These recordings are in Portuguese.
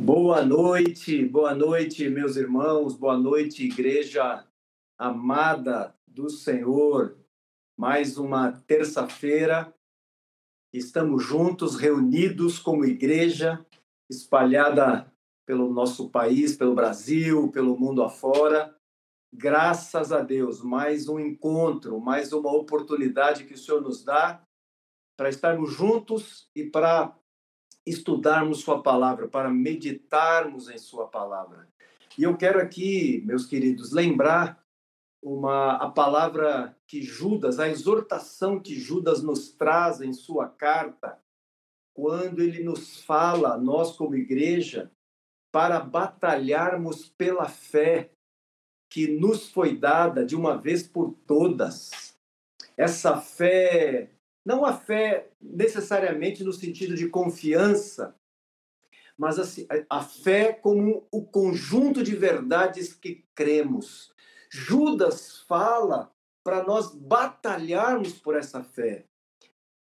Boa noite, boa noite, meus irmãos, boa noite, igreja amada do Senhor. Mais uma terça-feira, estamos juntos, reunidos como igreja, espalhada pelo nosso país, pelo Brasil, pelo mundo afora. Graças a Deus, mais um encontro, mais uma oportunidade que o Senhor nos dá para estarmos juntos e para estudarmos Sua palavra, para meditarmos em Sua palavra. E eu quero aqui, meus queridos, lembrar uma a palavra que Judas, a exortação que Judas nos traz em sua carta, quando ele nos fala, nós como igreja, para batalharmos pela fé que nos foi dada de uma vez por todas. Essa fé não a fé necessariamente no sentido de confiança, mas assim, a fé como o conjunto de verdades que cremos. Judas fala para nós batalharmos por essa fé.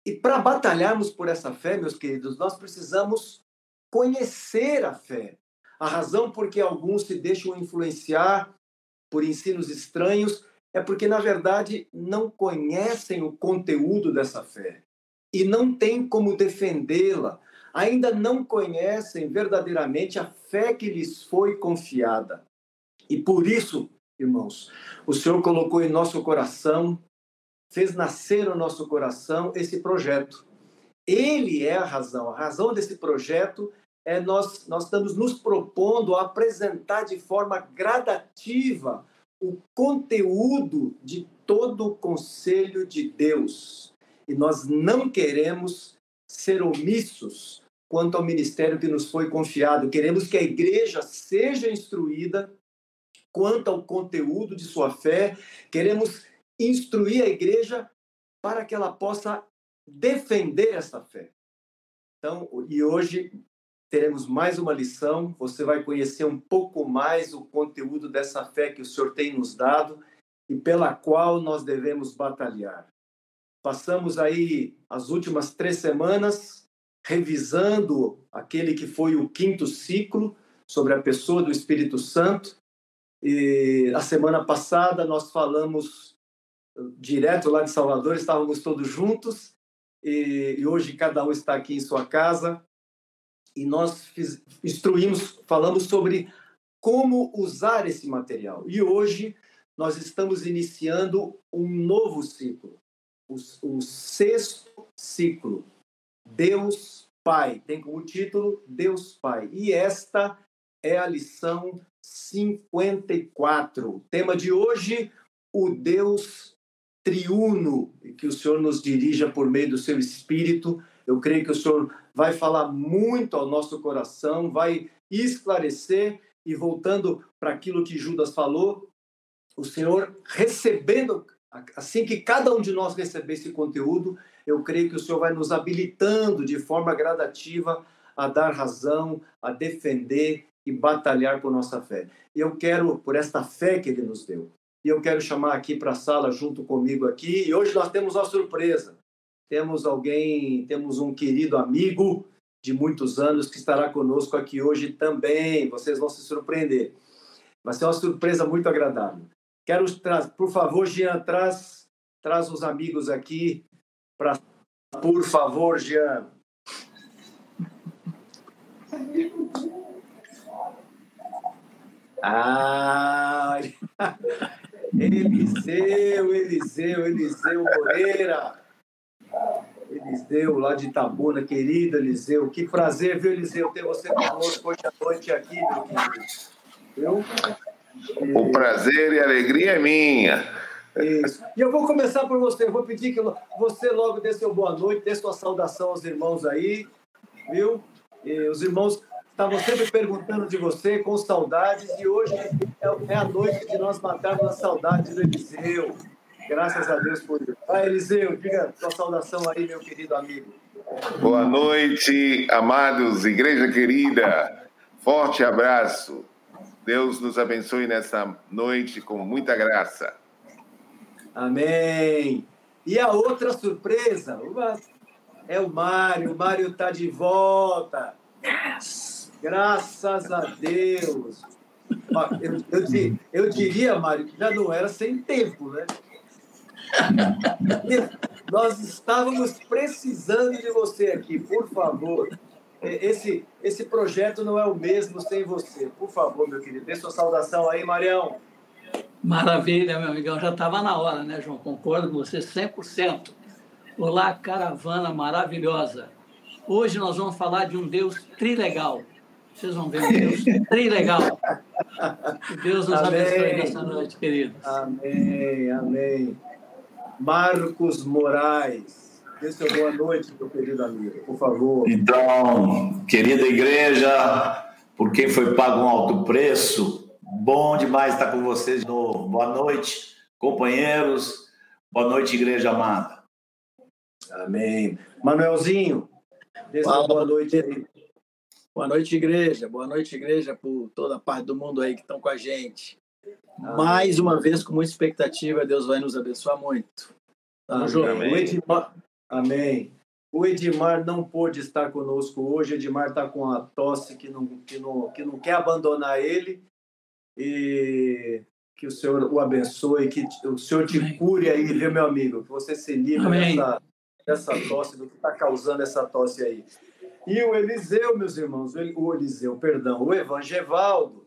E para batalharmos por essa fé, meus queridos, nós precisamos conhecer a fé. A razão por que alguns se deixam influenciar por ensinos estranhos é porque, na verdade, não conhecem o conteúdo dessa fé e não têm como defendê-la. Ainda não conhecem verdadeiramente a fé que lhes foi confiada. E por isso, irmãos, o Senhor colocou em nosso coração, fez nascer no nosso coração esse projeto. Ele é a razão. A razão desse projeto é nós, nós estamos nos propondo a apresentar de forma gradativa o conteúdo de todo o conselho de Deus. E nós não queremos ser omissos quanto ao ministério que nos foi confiado. Queremos que a igreja seja instruída quanto ao conteúdo de sua fé. Queremos instruir a igreja para que ela possa defender essa fé. Então, e hoje teremos mais uma lição. Você vai conhecer um pouco mais o conteúdo dessa fé que o Senhor tem nos dado e pela qual nós devemos batalhar. Passamos aí as últimas três semanas revisando aquele que foi o quinto ciclo sobre a pessoa do Espírito Santo. E a semana passada nós falamos direto lá de Salvador, estávamos todos juntos e hoje cada um está aqui em sua casa e nós fiz, instruímos, falamos sobre como usar esse material. E hoje nós estamos iniciando um novo ciclo, o, o sexto ciclo, Deus Pai. Tem como título Deus Pai. E esta é a lição 54. O tema de hoje, o Deus triuno, e que o Senhor nos dirija por meio do seu Espírito. Eu creio que o Senhor vai falar muito ao nosso coração, vai esclarecer e voltando para aquilo que Judas falou, o Senhor recebendo, assim que cada um de nós receber esse conteúdo, eu creio que o Senhor vai nos habilitando de forma gradativa a dar razão, a defender e batalhar por nossa fé. E eu quero, por esta fé que Ele nos deu, e eu quero chamar aqui para a sala junto comigo aqui, e hoje nós temos uma surpresa temos alguém, temos um querido amigo de muitos anos que estará conosco aqui hoje também. Vocês vão se surpreender. Vai ser uma surpresa muito agradável. Quero, por favor, Jean, traz, traz os amigos aqui para, por favor, Jean. Ah, Eliseu, Eliseu, Eliseu Moreira. Eliseu, lá de Itabuna, querido Eliseu. Que prazer, viu, Eliseu, ter você conosco hoje à noite aqui, meu querido. Eu, o prazer e a alegria é minha. Isso. E eu vou começar por você. Eu vou pedir que você logo dê seu boa noite, dê sua saudação aos irmãos aí, viu? E os irmãos estavam sempre perguntando de você, com saudades, e hoje é, é a noite de nós matarmos a saudade do Eliseu. Graças a Deus por isso. Vai, Eliseu, diga sua saudação aí, meu querido amigo. Boa noite, amados, igreja querida. Forte abraço. Deus nos abençoe nessa noite com muita graça. Amém. E a outra surpresa é o Mário. O Mário está de volta. Yes. Graças a Deus. Eu, eu, eu diria, Mário, que já não era sem tempo, né? Nós estávamos precisando de você aqui, por favor. Esse, esse projeto não é o mesmo sem você. Por favor, meu querido, dê sua saudação aí, Marião. Maravilha, meu amigão. Já estava na hora, né, João? Concordo com você 100%. Olá, caravana maravilhosa. Hoje nós vamos falar de um Deus trilegal. Vocês vão ver um Deus trilegal. Que Deus nos amém. abençoe nessa noite, queridos. Amém, amém. Marcos Moraes. Dê seu boa noite, meu querido amigo, por favor. Então, querida igreja, por quem foi pago um alto preço, bom demais estar com vocês de novo. Boa noite, companheiros. Boa noite, igreja amada. Amém. Manuelzinho, dê sua boa noite aí. Boa noite, igreja. Boa noite, igreja, por toda a parte do mundo aí que estão com a gente. Mais uma vez, com muita expectativa, Deus vai nos abençoar muito. Amém. O Edmar, amém. O Edmar não pôde estar conosco hoje. O Edmar está com a tosse que não, que, não, que não quer abandonar ele. E que o Senhor o abençoe, que o Senhor te amém. cure aí, viu, meu amigo? Que você se livre dessa, dessa tosse, do que está causando essa tosse aí. E o Eliseu, meus irmãos, o Eliseu, perdão, o Evangevaldo,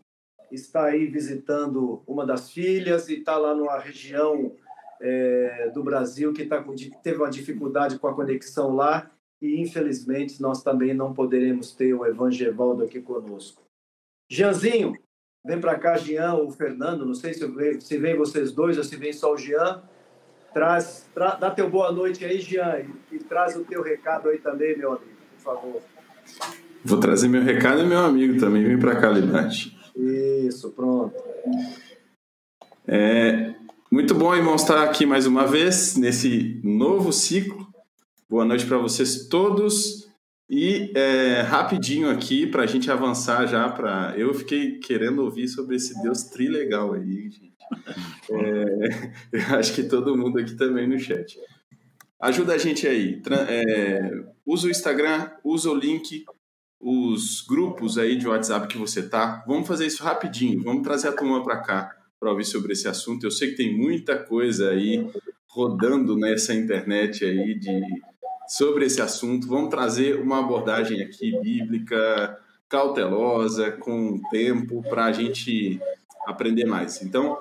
está aí visitando uma das filhas e está lá numa região é, do Brasil que tá, teve uma dificuldade com a conexão lá e infelizmente nós também não poderemos ter o Evangevaldo aqui conosco. Jeanzinho, vem para cá, Jean ou Fernando, não sei se, se vem vocês dois ou se vem só o Jean. Traz, tra, dá teu boa noite aí, Jean, e, e traz o teu recado aí também, meu amigo, por favor. Vou trazer meu recado e meu amigo também, vem para cá, Libate. Isso, pronto. É, muito bom, irmão, estar aqui mais uma vez nesse novo ciclo. Boa noite para vocês todos. E é, rapidinho aqui para a gente avançar já para. Eu fiquei querendo ouvir sobre esse Deus trilegal aí, gente. É, eu acho que todo mundo aqui também no chat. Ajuda a gente aí. É, usa o Instagram, usa o link, os grupos aí de WhatsApp que você tá. Vamos fazer isso rapidinho. Vamos trazer a turma para cá para ouvir sobre esse assunto. Eu sei que tem muita coisa aí rodando nessa internet aí de sobre esse assunto. Vamos trazer uma abordagem aqui bíblica, cautelosa, com tempo para a gente aprender mais. Então,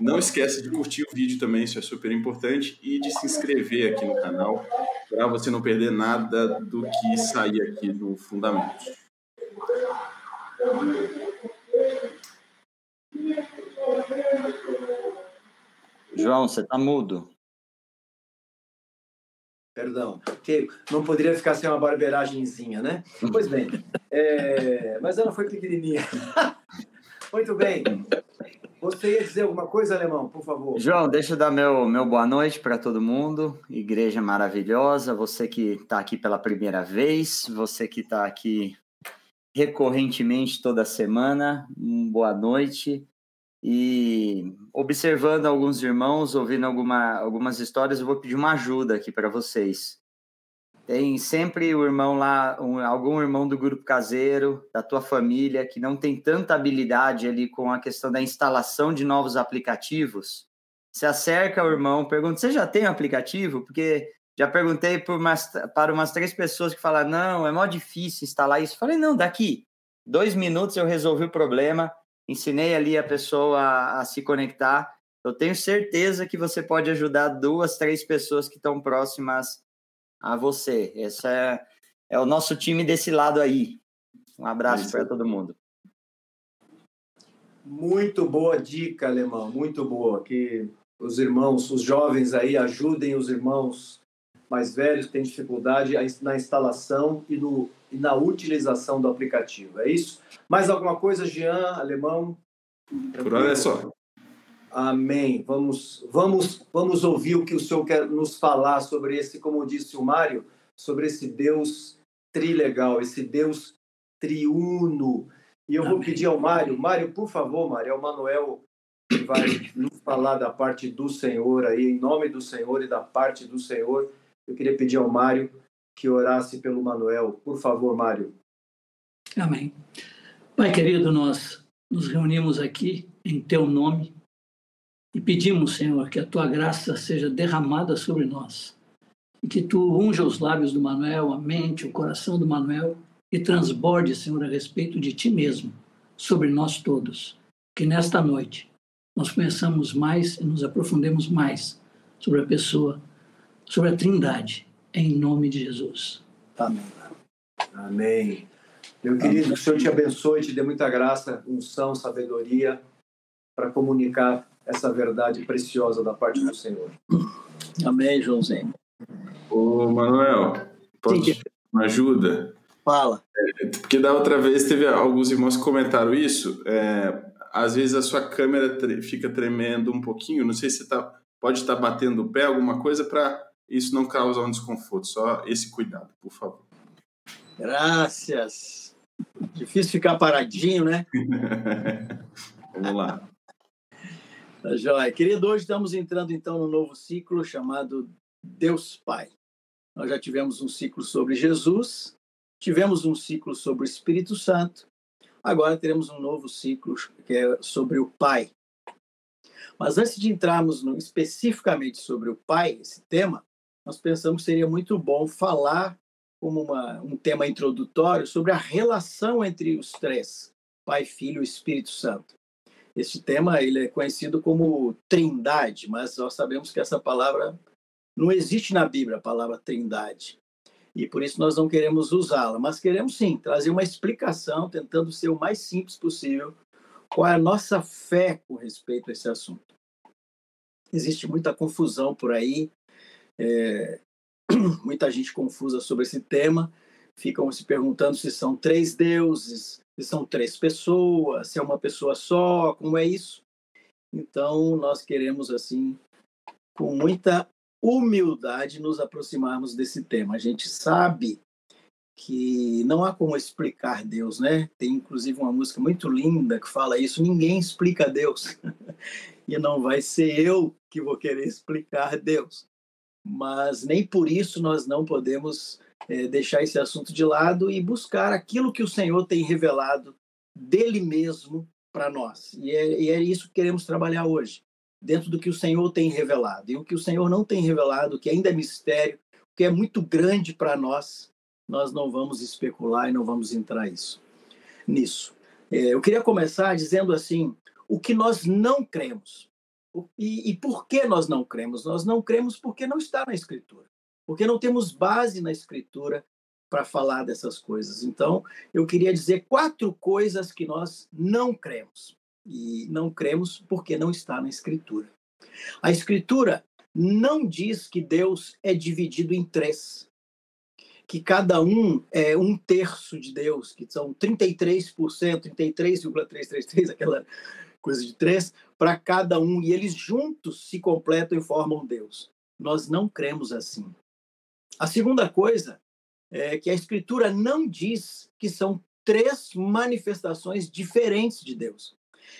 não esqueça de curtir o vídeo também, isso é super importante, e de se inscrever aqui no canal para você não perder nada do que sair aqui do Fundamentos. João, você está mudo. Perdão, que não poderia ficar sem uma barbeiragemzinha, né? Pois bem, é... mas ela foi pequenininha. Muito bem. Você ia dizer alguma coisa, Alemão, por favor? João, deixa eu dar meu, meu boa noite para todo mundo. Igreja maravilhosa. Você que está aqui pela primeira vez, você que está aqui recorrentemente toda semana, um boa noite. E observando alguns irmãos, ouvindo alguma, algumas histórias, eu vou pedir uma ajuda aqui para vocês. Tem sempre o irmão lá, um, algum irmão do grupo caseiro, da tua família, que não tem tanta habilidade ali com a questão da instalação de novos aplicativos. Se acerca ao irmão, pergunta: você já tem um aplicativo? Porque já perguntei umas, para umas três pessoas que falaram: não, é mó difícil instalar isso. Falei: não, daqui dois minutos eu resolvi o problema, ensinei ali a pessoa a, a se conectar. Eu tenho certeza que você pode ajudar duas, três pessoas que estão próximas a você. Esse é, é o nosso time desse lado aí. Um abraço para todo mundo. Muito boa dica, Alemão, muito boa. Que os irmãos, os jovens aí ajudem os irmãos mais velhos que têm dificuldade na instalação e, no, e na utilização do aplicativo. É isso? Mais alguma coisa, Jean, Alemão? Por hora é só. Amém. Vamos, vamos, vamos ouvir o que o Senhor quer nos falar sobre esse, como disse o Mário, sobre esse Deus trilegal, esse Deus triuno. E eu Amém. vou pedir ao Mário, Mário, por favor, Mário, é o Manuel que vai nos falar da parte do Senhor aí, em nome do Senhor e da parte do Senhor. Eu queria pedir ao Mário que orasse pelo Manuel. Por favor, Mário. Amém. Pai querido, nós nos reunimos aqui em Teu nome e pedimos, Senhor, que a Tua graça seja derramada sobre nós e que Tu unja os lábios do Manuel, a mente, o coração do Manuel e transborde, Senhor, a respeito de Ti mesmo, sobre nós todos. Que nesta noite nós conheçamos mais e nos aprofundemos mais sobre a pessoa, sobre a Trindade, em nome de Jesus. Amém. Amém. Meu querido, que o Senhor te abençoe, te dê muita graça, unção, sabedoria para comunicar essa verdade preciosa da parte do Senhor. Amém, Joãozinho. Ô, Manuel, pode uma ajuda? Fala. É, porque da outra vez teve alguns irmãos que comentaram isso. É, às vezes a sua câmera fica tremendo um pouquinho. Não sei se tá, pode estar batendo o pé, alguma coisa, para isso não causar um desconforto. Só esse cuidado, por favor. Graças. Difícil ficar paradinho, né? Vamos lá. Tá joia. Querido, hoje estamos entrando então no novo ciclo chamado Deus Pai. Nós já tivemos um ciclo sobre Jesus, tivemos um ciclo sobre o Espírito Santo, agora teremos um novo ciclo que é sobre o Pai. Mas antes de entrarmos no, especificamente sobre o Pai, esse tema, nós pensamos que seria muito bom falar como uma, um tema introdutório sobre a relação entre os três, Pai, Filho e Espírito Santo. Esse tema ele é conhecido como Trindade, mas nós sabemos que essa palavra não existe na Bíblia, a palavra Trindade. E por isso nós não queremos usá-la, mas queremos sim trazer uma explicação, tentando ser o mais simples possível, qual é a nossa fé com respeito a esse assunto. Existe muita confusão por aí, é, muita gente confusa sobre esse tema, ficam se perguntando se são três deuses, se são três pessoas, se é uma pessoa só, como é isso. Então, nós queremos, assim, com muita humildade, nos aproximarmos desse tema. A gente sabe que não há como explicar Deus, né? Tem inclusive uma música muito linda que fala isso: ninguém explica Deus. e não vai ser eu que vou querer explicar Deus mas nem por isso nós não podemos é, deixar esse assunto de lado e buscar aquilo que o Senhor tem revelado dele mesmo para nós. E é, e é, isso que queremos trabalhar hoje, dentro do que o Senhor tem revelado. E o que o Senhor não tem revelado, que ainda é mistério, que é muito grande para nós, nós não vamos especular e não vamos entrar isso, nisso. É, eu queria começar dizendo assim: o que nós não cremos. E, e por que nós não cremos? Nós não cremos porque não está na Escritura, porque não temos base na Escritura para falar dessas coisas. Então, eu queria dizer quatro coisas que nós não cremos. E não cremos porque não está na Escritura. A Escritura não diz que Deus é dividido em três, que cada um é um terço de Deus, que são 33%, 33,333, aquela coisa de três, para cada um, e eles juntos se completam e formam Deus. Nós não cremos assim. A segunda coisa é que a Escritura não diz que são três manifestações diferentes de Deus.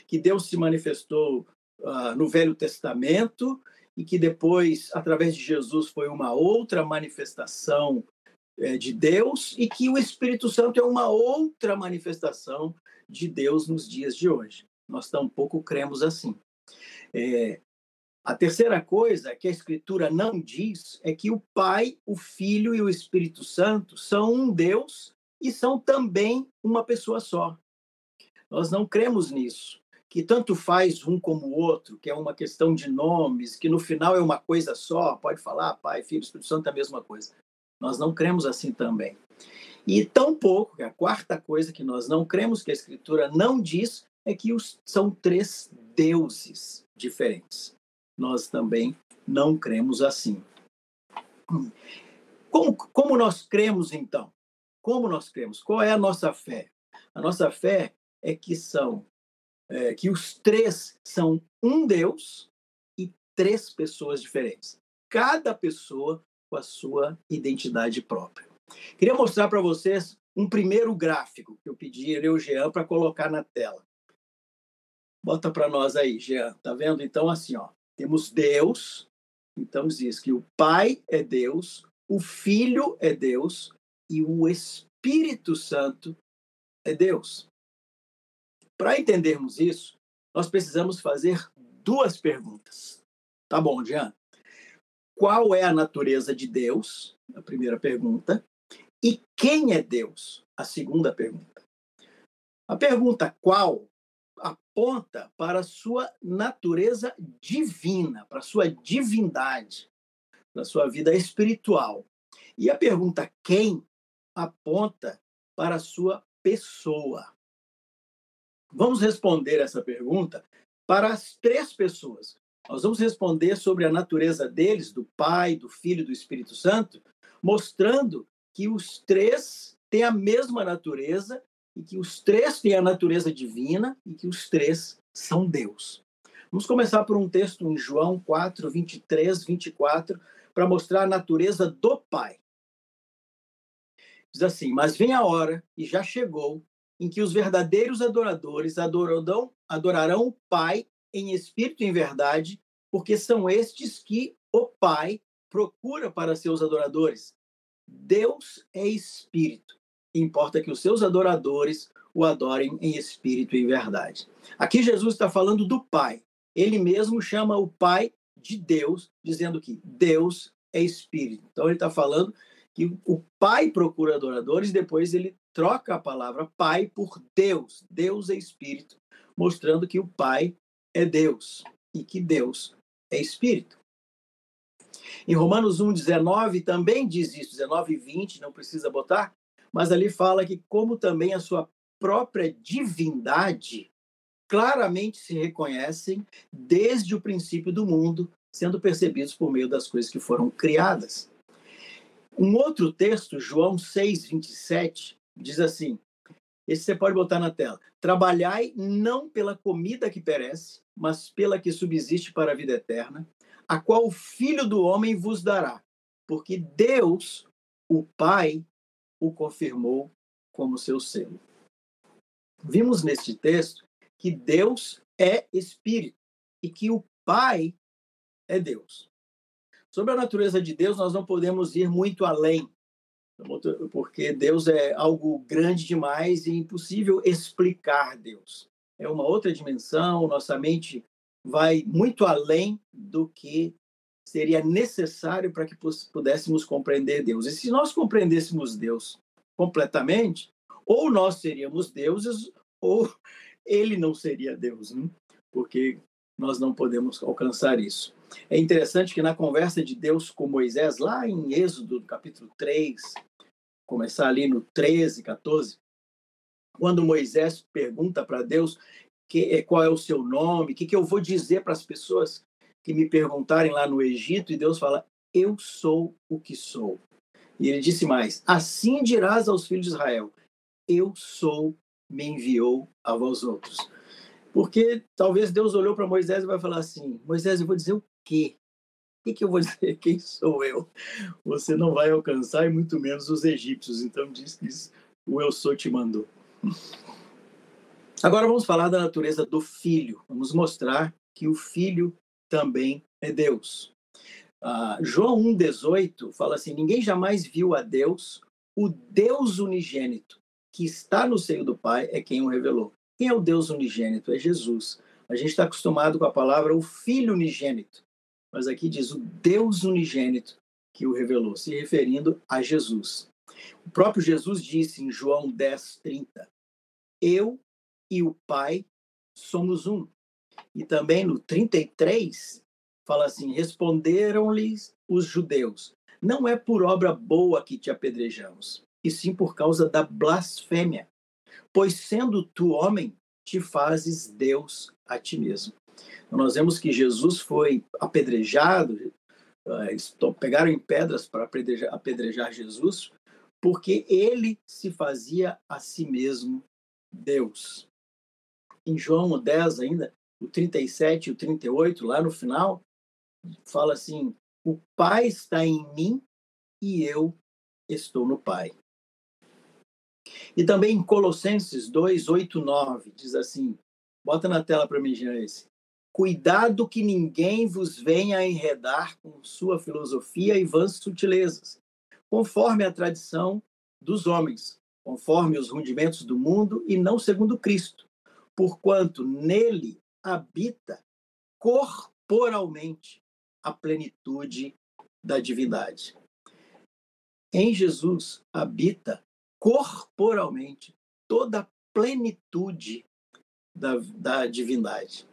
Que Deus se manifestou uh, no Velho Testamento e que depois, através de Jesus, foi uma outra manifestação é, de Deus e que o Espírito Santo é uma outra manifestação de Deus nos dias de hoje. Nós tampouco cremos assim. É, a terceira coisa que a Escritura não diz é que o Pai, o Filho e o Espírito Santo são um Deus e são também uma pessoa só. Nós não cremos nisso, que tanto faz um como o outro, que é uma questão de nomes, que no final é uma coisa só, pode falar Pai, Filho, Espírito Santo é a mesma coisa. Nós não cremos assim também. E tampouco, é a quarta coisa que nós não cremos, que a Escritura não diz, é que os, são três deuses diferentes. Nós também não cremos assim. Como, como nós cremos, então? Como nós cremos? Qual é a nossa fé? A nossa fé é que são é, que os três são um Deus e três pessoas diferentes. Cada pessoa com a sua identidade própria. Queria mostrar para vocês um primeiro gráfico que eu pedi ao Jean para colocar na tela. Bota para nós aí, Jean. Tá vendo? Então, assim, ó, temos Deus. Então, diz que o Pai é Deus, o Filho é Deus e o Espírito Santo é Deus. Para entendermos isso, nós precisamos fazer duas perguntas. Tá bom, Jean? Qual é a natureza de Deus? A primeira pergunta. E quem é Deus? A segunda pergunta. A pergunta qual aponta para a sua natureza divina, para a sua divindade, para a sua vida espiritual. E a pergunta quem aponta para a sua pessoa. Vamos responder essa pergunta para as três pessoas. Nós vamos responder sobre a natureza deles, do Pai, do Filho e do Espírito Santo, mostrando que os três têm a mesma natureza e que os três têm a natureza divina e que os três são Deus. Vamos começar por um texto em João 4, 23, 24, para mostrar a natureza do Pai. Diz assim: Mas vem a hora, e já chegou, em que os verdadeiros adoradores adorarão, adorarão o Pai em espírito e em verdade, porque são estes que o Pai procura para seus adoradores. Deus é espírito. Importa que os seus adoradores o adorem em espírito e em verdade. Aqui Jesus está falando do Pai. Ele mesmo chama o Pai de Deus, dizendo que Deus é espírito. Então ele está falando que o Pai procura adoradores, depois ele troca a palavra Pai por Deus. Deus é espírito, mostrando que o Pai é Deus e que Deus é espírito. Em Romanos 1, 19 também diz isso, 19 e 20, não precisa botar, mas ali fala que, como também a sua própria divindade, claramente se reconhecem desde o princípio do mundo, sendo percebidos por meio das coisas que foram criadas. Um outro texto, João 6, 27, diz assim: esse você pode botar na tela. Trabalhai não pela comida que perece, mas pela que subsiste para a vida eterna, a qual o Filho do Homem vos dará, porque Deus, o Pai, o confirmou como seu selo. Vimos neste texto que Deus é Espírito e que o Pai é Deus. Sobre a natureza de Deus, nós não podemos ir muito além, porque Deus é algo grande demais e impossível explicar Deus. É uma outra dimensão, nossa mente vai muito além do que seria necessário para que pudéssemos compreender Deus. E se nós compreendêssemos Deus completamente, ou nós seríamos deuses, ou ele não seria Deus, né? porque nós não podemos alcançar isso. É interessante que na conversa de Deus com Moisés, lá em Êxodo, capítulo 3, começar ali no 13, 14, quando Moisés pergunta para Deus que, eh, qual é o seu nome, o que, que eu vou dizer para as pessoas que me perguntarem lá no Egito, e Deus fala: Eu sou o que sou. E ele disse mais: Assim dirás aos filhos de Israel: Eu sou, me enviou a vós outros. Porque talvez Deus olhou para Moisés e vai falar assim: Moisés, eu vou dizer o quê? O que, eu vou dizer? Quem sou eu? Você não vai alcançar, e muito menos os egípcios. Então diz que o eu sou te mandou. Agora vamos falar da natureza do filho. Vamos mostrar que o filho também é Deus. Uh, João 1,18 fala assim: Ninguém jamais viu a Deus, o Deus unigênito, que está no seio do Pai, é quem o revelou. Quem é o Deus unigênito? É Jesus. A gente está acostumado com a palavra o Filho unigênito, mas aqui diz o Deus unigênito que o revelou, se referindo a Jesus. O próprio Jesus disse em João 10, 30, Eu e o Pai somos um. E também no 33, fala assim: Responderam-lhes os judeus: Não é por obra boa que te apedrejamos, e sim por causa da blasfêmia pois sendo tu homem, te fazes Deus a ti mesmo. Então, nós vemos que Jesus foi apedrejado, eh, eles pegaram em pedras para apedrejar, apedrejar Jesus, porque ele se fazia a si mesmo Deus. Em João 10 ainda, o 37 e o 38, lá no final, fala assim: O Pai está em mim e eu estou no Pai. E também em Colossenses 2, 8, 9, diz assim: bota na tela para mim, esse. Cuidado que ninguém vos venha a enredar com sua filosofia e vãs sutilezas, conforme a tradição dos homens, conforme os rudimentos do mundo e não segundo Cristo, porquanto nele habita corporalmente a plenitude da divindade. Em Jesus habita corporalmente toda a plenitude da, da divindade.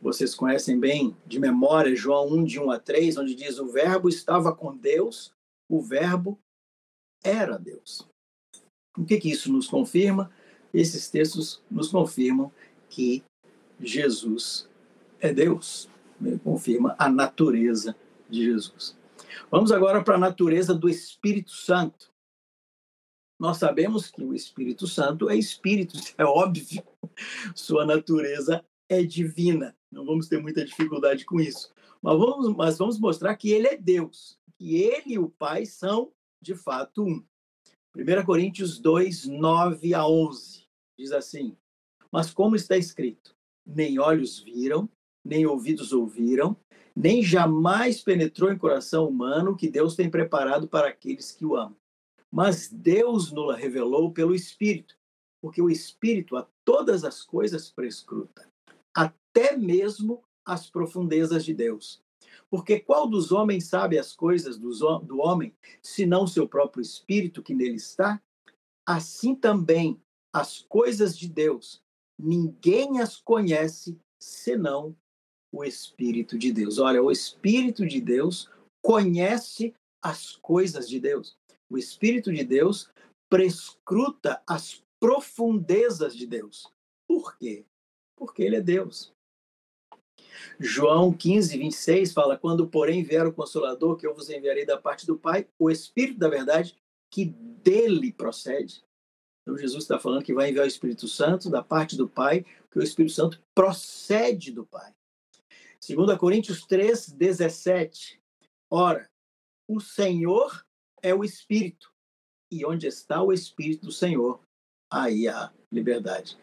Vocês conhecem bem de memória João 1, de 1 a 3, onde diz: O Verbo estava com Deus, o Verbo era Deus. O que, que isso nos confirma? Esses textos nos confirmam que Jesus é Deus, né? confirma a natureza de Jesus. Vamos agora para a natureza do Espírito Santo. Nós sabemos que o Espírito Santo é espírito, é óbvio. Sua natureza é divina. Não vamos ter muita dificuldade com isso. Mas vamos, mas vamos mostrar que ele é Deus, que ele e o Pai são, de fato, um. 1 Coríntios 2, 9 a 11 diz assim: Mas como está escrito, nem olhos viram, nem ouvidos ouviram, nem jamais penetrou em coração humano que Deus tem preparado para aqueles que o amam. Mas Deus nos revelou pelo Espírito, porque o Espírito a todas as coisas prescruta, até mesmo as profundezas de Deus. Porque qual dos homens sabe as coisas do homem, senão seu próprio Espírito que nele está? Assim também as coisas de Deus, ninguém as conhece senão o Espírito de Deus. Olha, o Espírito de Deus conhece as coisas de Deus o Espírito de Deus prescruta as profundezas de Deus. Por quê? Porque ele é Deus. João 15, 26 fala: Quando, porém, vier o Consolador, que eu vos enviarei da parte do Pai, o Espírito da verdade, que dele procede. Então, Jesus está falando que vai enviar o Espírito Santo da parte do Pai, que o Espírito Santo procede do Pai. 2 Coríntios 3, 17. Ora, o Senhor é o Espírito. E onde está o Espírito do Senhor, aí há liberdade.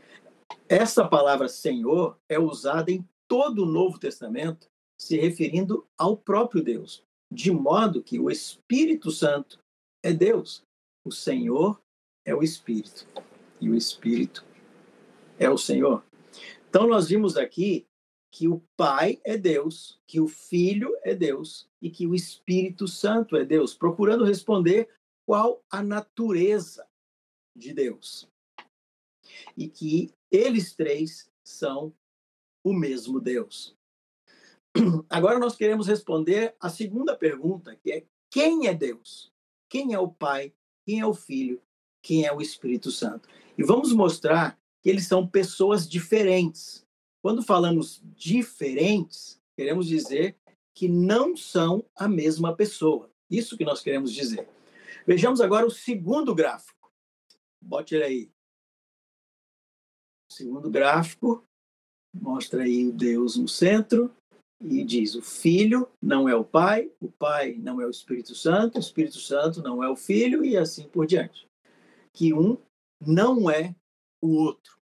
Essa palavra Senhor é usada em todo o Novo Testamento, se referindo ao próprio Deus, de modo que o Espírito Santo é Deus. O Senhor é o Espírito e o Espírito é o Senhor. Então, nós vimos aqui que o Pai é Deus, que o Filho é Deus e que o Espírito Santo é Deus, procurando responder qual a natureza de Deus. E que eles três são o mesmo Deus. Agora nós queremos responder a segunda pergunta, que é: quem é Deus? Quem é o Pai? Quem é o Filho? Quem é o Espírito Santo? E vamos mostrar que eles são pessoas diferentes, quando falamos diferentes, queremos dizer que não são a mesma pessoa. Isso que nós queremos dizer. Vejamos agora o segundo gráfico. Bote ele aí. O segundo gráfico mostra aí o Deus no centro e diz: o Filho não é o Pai, o Pai não é o Espírito Santo, o Espírito Santo não é o Filho e assim por diante. Que um não é o outro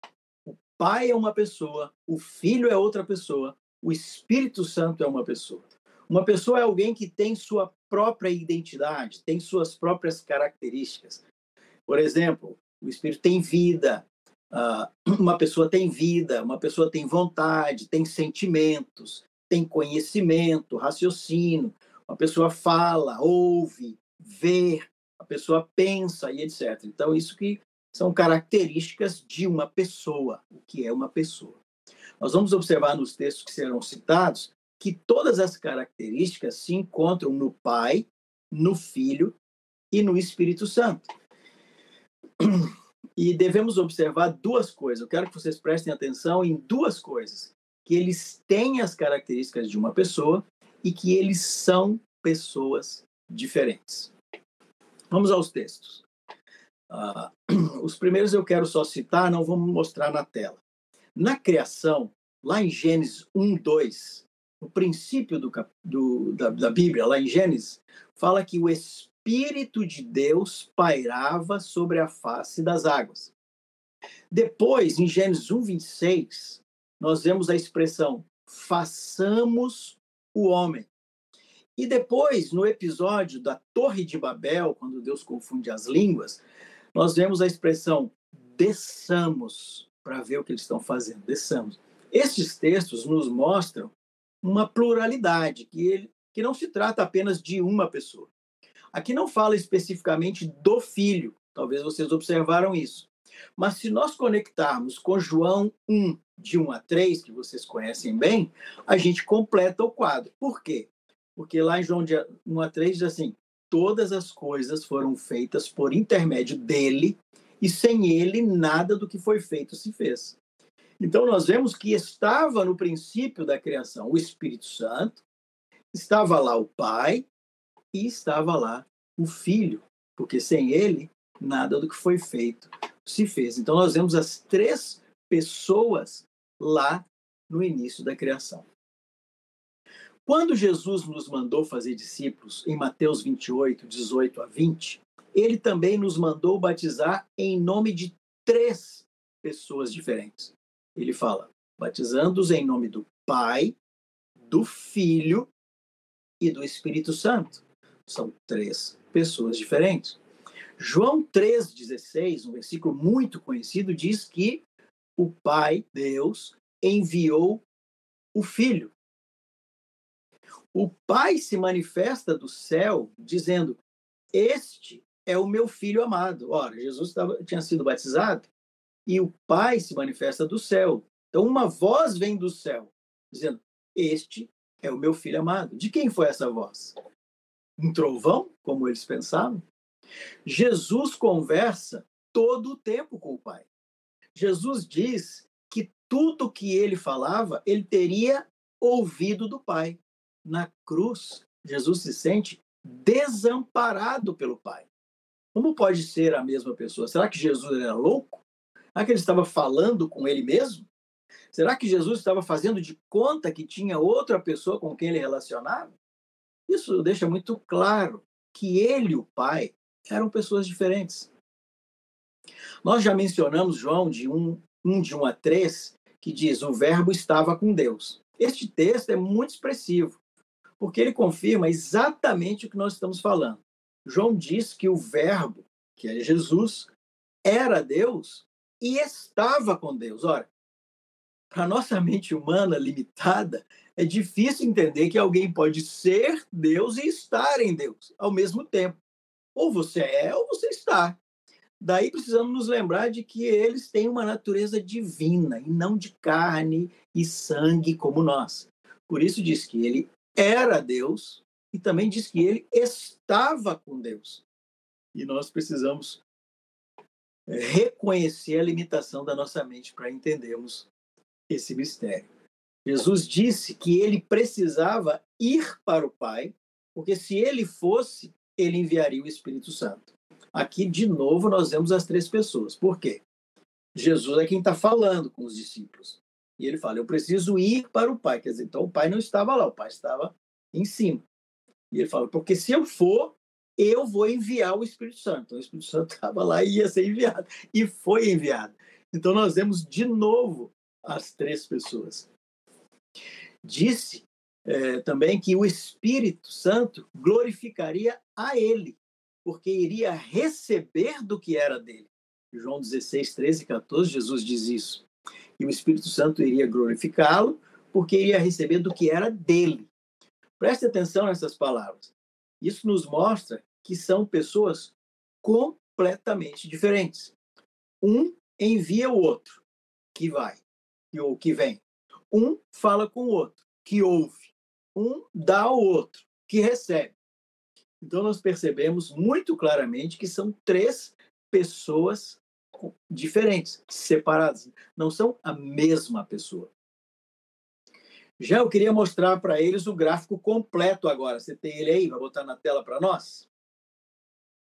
pai é uma pessoa, o filho é outra pessoa, o Espírito Santo é uma pessoa. Uma pessoa é alguém que tem sua própria identidade, tem suas próprias características. Por exemplo, o Espírito tem vida, uma pessoa tem vida, uma pessoa tem vontade, tem sentimentos, tem conhecimento, raciocínio, uma pessoa fala, ouve, vê, a pessoa pensa e etc. Então, isso que são características de uma pessoa, o que é uma pessoa. Nós vamos observar nos textos que serão citados que todas as características se encontram no Pai, no Filho e no Espírito Santo. E devemos observar duas coisas. Eu quero que vocês prestem atenção em duas coisas: que eles têm as características de uma pessoa e que eles são pessoas diferentes. Vamos aos textos. Uh, os primeiros eu quero só citar, não vamos mostrar na tela. Na criação, lá em Gênesis 1, 2, no princípio do, do, da, da Bíblia, lá em Gênesis, fala que o Espírito de Deus pairava sobre a face das águas. Depois, em Gênesis 1, 26, nós vemos a expressão façamos o homem. E depois, no episódio da Torre de Babel, quando Deus confunde as línguas, nós vemos a expressão desçamos para ver o que eles estão fazendo, desçamos. Estes textos nos mostram uma pluralidade, que, ele, que não se trata apenas de uma pessoa. Aqui não fala especificamente do filho, talvez vocês observaram isso. Mas se nós conectarmos com João 1, de 1 a 3, que vocês conhecem bem, a gente completa o quadro. Por quê? Porque lá em João 1 a 3 diz assim: todas as coisas foram feitas por intermédio dele, e sem ele nada do que foi feito se fez. Então nós vemos que estava no princípio da criação o Espírito Santo, estava lá o Pai e estava lá o Filho, porque sem ele nada do que foi feito se fez. Então nós vemos as três pessoas lá no início da criação. Quando Jesus nos mandou fazer discípulos, em Mateus 28, 18 a 20, ele também nos mandou batizar em nome de três pessoas diferentes. Ele fala, batizando-os em nome do Pai, do Filho e do Espírito Santo. São três pessoas diferentes. João 3,16, um versículo muito conhecido, diz que o Pai, Deus, enviou o Filho. O Pai se manifesta do céu dizendo: Este é o meu filho amado. Ora, Jesus estava, tinha sido batizado e o Pai se manifesta do céu. Então, uma voz vem do céu dizendo: Este é o meu filho amado. De quem foi essa voz? Um trovão, como eles pensavam? Jesus conversa todo o tempo com o Pai. Jesus diz que tudo que ele falava, ele teria ouvido do Pai. Na cruz, Jesus se sente desamparado pelo Pai. Como pode ser a mesma pessoa? Será que Jesus era louco? Será que ele estava falando com ele mesmo? Será que Jesus estava fazendo de conta que tinha outra pessoa com quem ele relacionava? Isso deixa muito claro que ele e o Pai eram pessoas diferentes. Nós já mencionamos João de 1, 1 de 1 a 3, que diz: o Verbo estava com Deus. Este texto é muito expressivo, porque ele confirma exatamente o que nós estamos falando. João diz que o Verbo, que é Jesus, era Deus e estava com Deus. Ora, para nossa mente humana limitada, é difícil entender que alguém pode ser Deus e estar em Deus ao mesmo tempo. Ou você é ou você está. Daí precisamos nos lembrar de que eles têm uma natureza divina e não de carne e sangue como nós. Por isso diz que ele era Deus e também diz que ele estava com Deus. E nós precisamos é, reconhecer a limitação da nossa mente para entendermos esse mistério. Jesus disse que ele precisava ir para o Pai, porque se ele fosse, ele enviaria o Espírito Santo. Aqui, de novo, nós vemos as três pessoas. Por quê? Jesus é quem está falando com os discípulos. E ele fala: Eu preciso ir para o Pai. Quer dizer, então o Pai não estava lá, o Pai estava em cima. E ele fala: Porque se eu for, eu vou enviar o Espírito Santo. Então, o Espírito Santo estava lá e ia ser enviado. E foi enviado. Então, nós vemos de novo as três pessoas. Disse é, também que o Espírito Santo glorificaria a ele, porque iria receber do que era dele. João 16, 13 e 14, Jesus diz isso. E o Espírito Santo iria glorificá-lo, porque iria receber do que era dele. Preste atenção nessas palavras. Isso nos mostra que são pessoas completamente diferentes. Um envia o outro, que vai, ou que vem. Um fala com o outro, que ouve. Um dá ao outro, que recebe. Então, nós percebemos muito claramente que são três pessoas diferentes, separadas. Não são a mesma pessoa. Já eu queria mostrar para eles o gráfico completo agora. Você tem ele aí? Vai botar na tela para nós?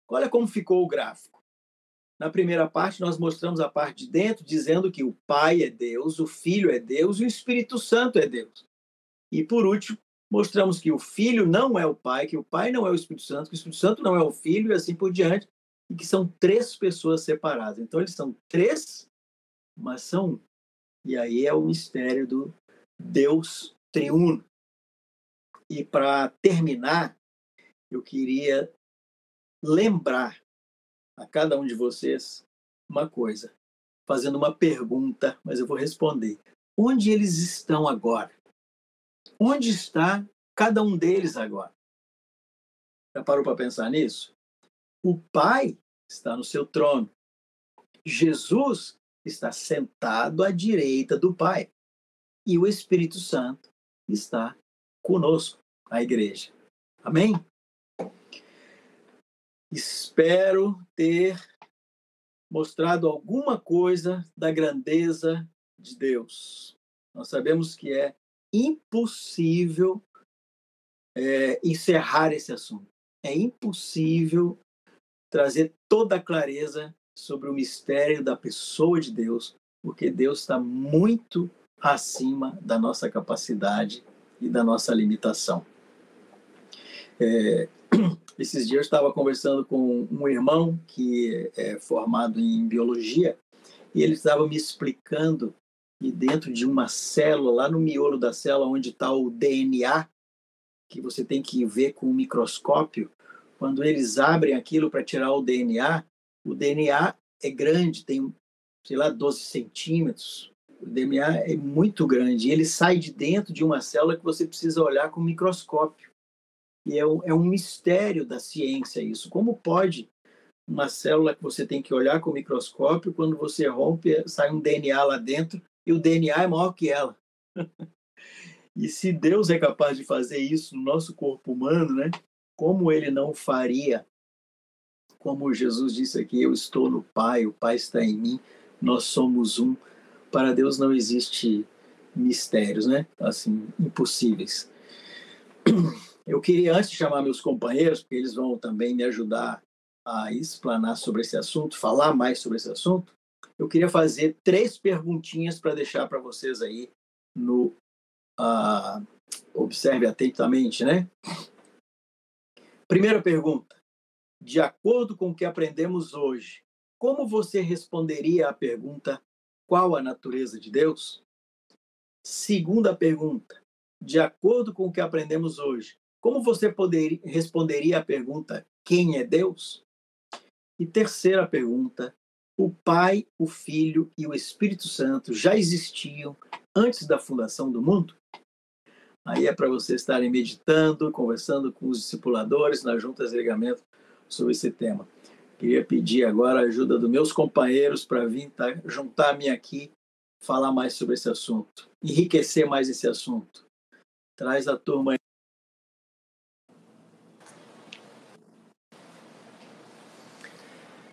Olha como ficou o gráfico. Na primeira parte, nós mostramos a parte de dentro, dizendo que o Pai é Deus, o Filho é Deus e o Espírito Santo é Deus. E por último, mostramos que o Filho não é o Pai, que o Pai não é o Espírito Santo, que o Espírito Santo não é o Filho e assim por diante, e que são três pessoas separadas. Então, eles são três, mas são um. E aí é o mistério do Deus triuno. E para terminar, eu queria lembrar a cada um de vocês uma coisa, fazendo uma pergunta, mas eu vou responder. Onde eles estão agora? Onde está cada um deles agora? Já parou para pensar nisso? O Pai está no seu trono. Jesus está sentado à direita do Pai. E o Espírito Santo está conosco, a igreja. Amém? Espero ter mostrado alguma coisa da grandeza de Deus. Nós sabemos que é impossível é, encerrar esse assunto. É impossível trazer toda a clareza sobre o mistério da pessoa de Deus, porque Deus está muito acima da nossa capacidade e da nossa limitação. É, esses dias eu estava conversando com um irmão que é formado em biologia e ele estava me explicando que dentro de uma célula, lá no miolo da célula, onde está o DNA, que você tem que ver com um microscópio, quando eles abrem aquilo para tirar o DNA, o DNA é grande, tem, sei lá, 12 centímetros. O DNA é muito grande. E ele sai de dentro de uma célula que você precisa olhar com um microscópio. E é um, é um mistério da ciência isso. Como pode uma célula que você tem que olhar com o microscópio, quando você rompe, sai um DNA lá dentro e o DNA é maior que ela. e se Deus é capaz de fazer isso no nosso corpo humano, né? Como ele não faria como Jesus disse aqui, eu estou no Pai, o Pai está em mim, nós somos um. Para Deus não existe mistérios, né? Assim, impossíveis. Eu queria antes chamar meus companheiros, porque eles vão também me ajudar a explanar sobre esse assunto, falar mais sobre esse assunto. Eu queria fazer três perguntinhas para deixar para vocês aí no uh, observe atentamente, né? Primeira pergunta: de acordo com o que aprendemos hoje, como você responderia à pergunta: qual a natureza de Deus? Segunda pergunta: de acordo com o que aprendemos hoje, como você poderia, responderia à pergunta: quem é Deus? E terceira pergunta: o Pai, o Filho e o Espírito Santo já existiam antes da fundação do mundo? Aí é para vocês estarem meditando, conversando com os discipuladores nas juntas de ligamento sobre esse tema. Queria pedir agora a ajuda dos meus companheiros para vir tá, juntar-me aqui, falar mais sobre esse assunto, enriquecer mais esse assunto. Traz a turma aí.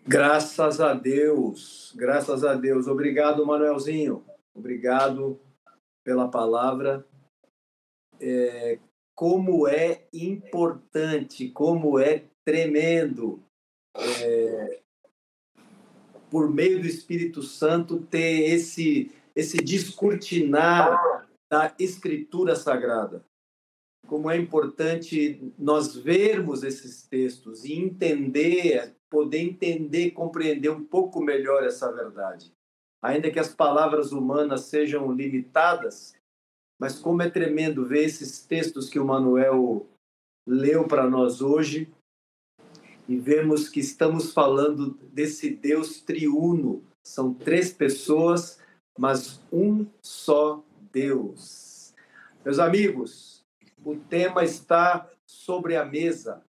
Graças a Deus, graças a Deus. Obrigado, Manuelzinho. Obrigado pela palavra. É, como é importante, como é tremendo é, por meio do Espírito Santo ter esse esse descortinar da Escritura Sagrada. Como é importante nós vermos esses textos e entender, poder entender, compreender um pouco melhor essa verdade. Ainda que as palavras humanas sejam limitadas, mas como é tremendo ver esses textos que o Manuel leu para nós hoje e vemos que estamos falando desse Deus triuno. São três pessoas, mas um só Deus. Meus amigos, o tema está sobre a mesa.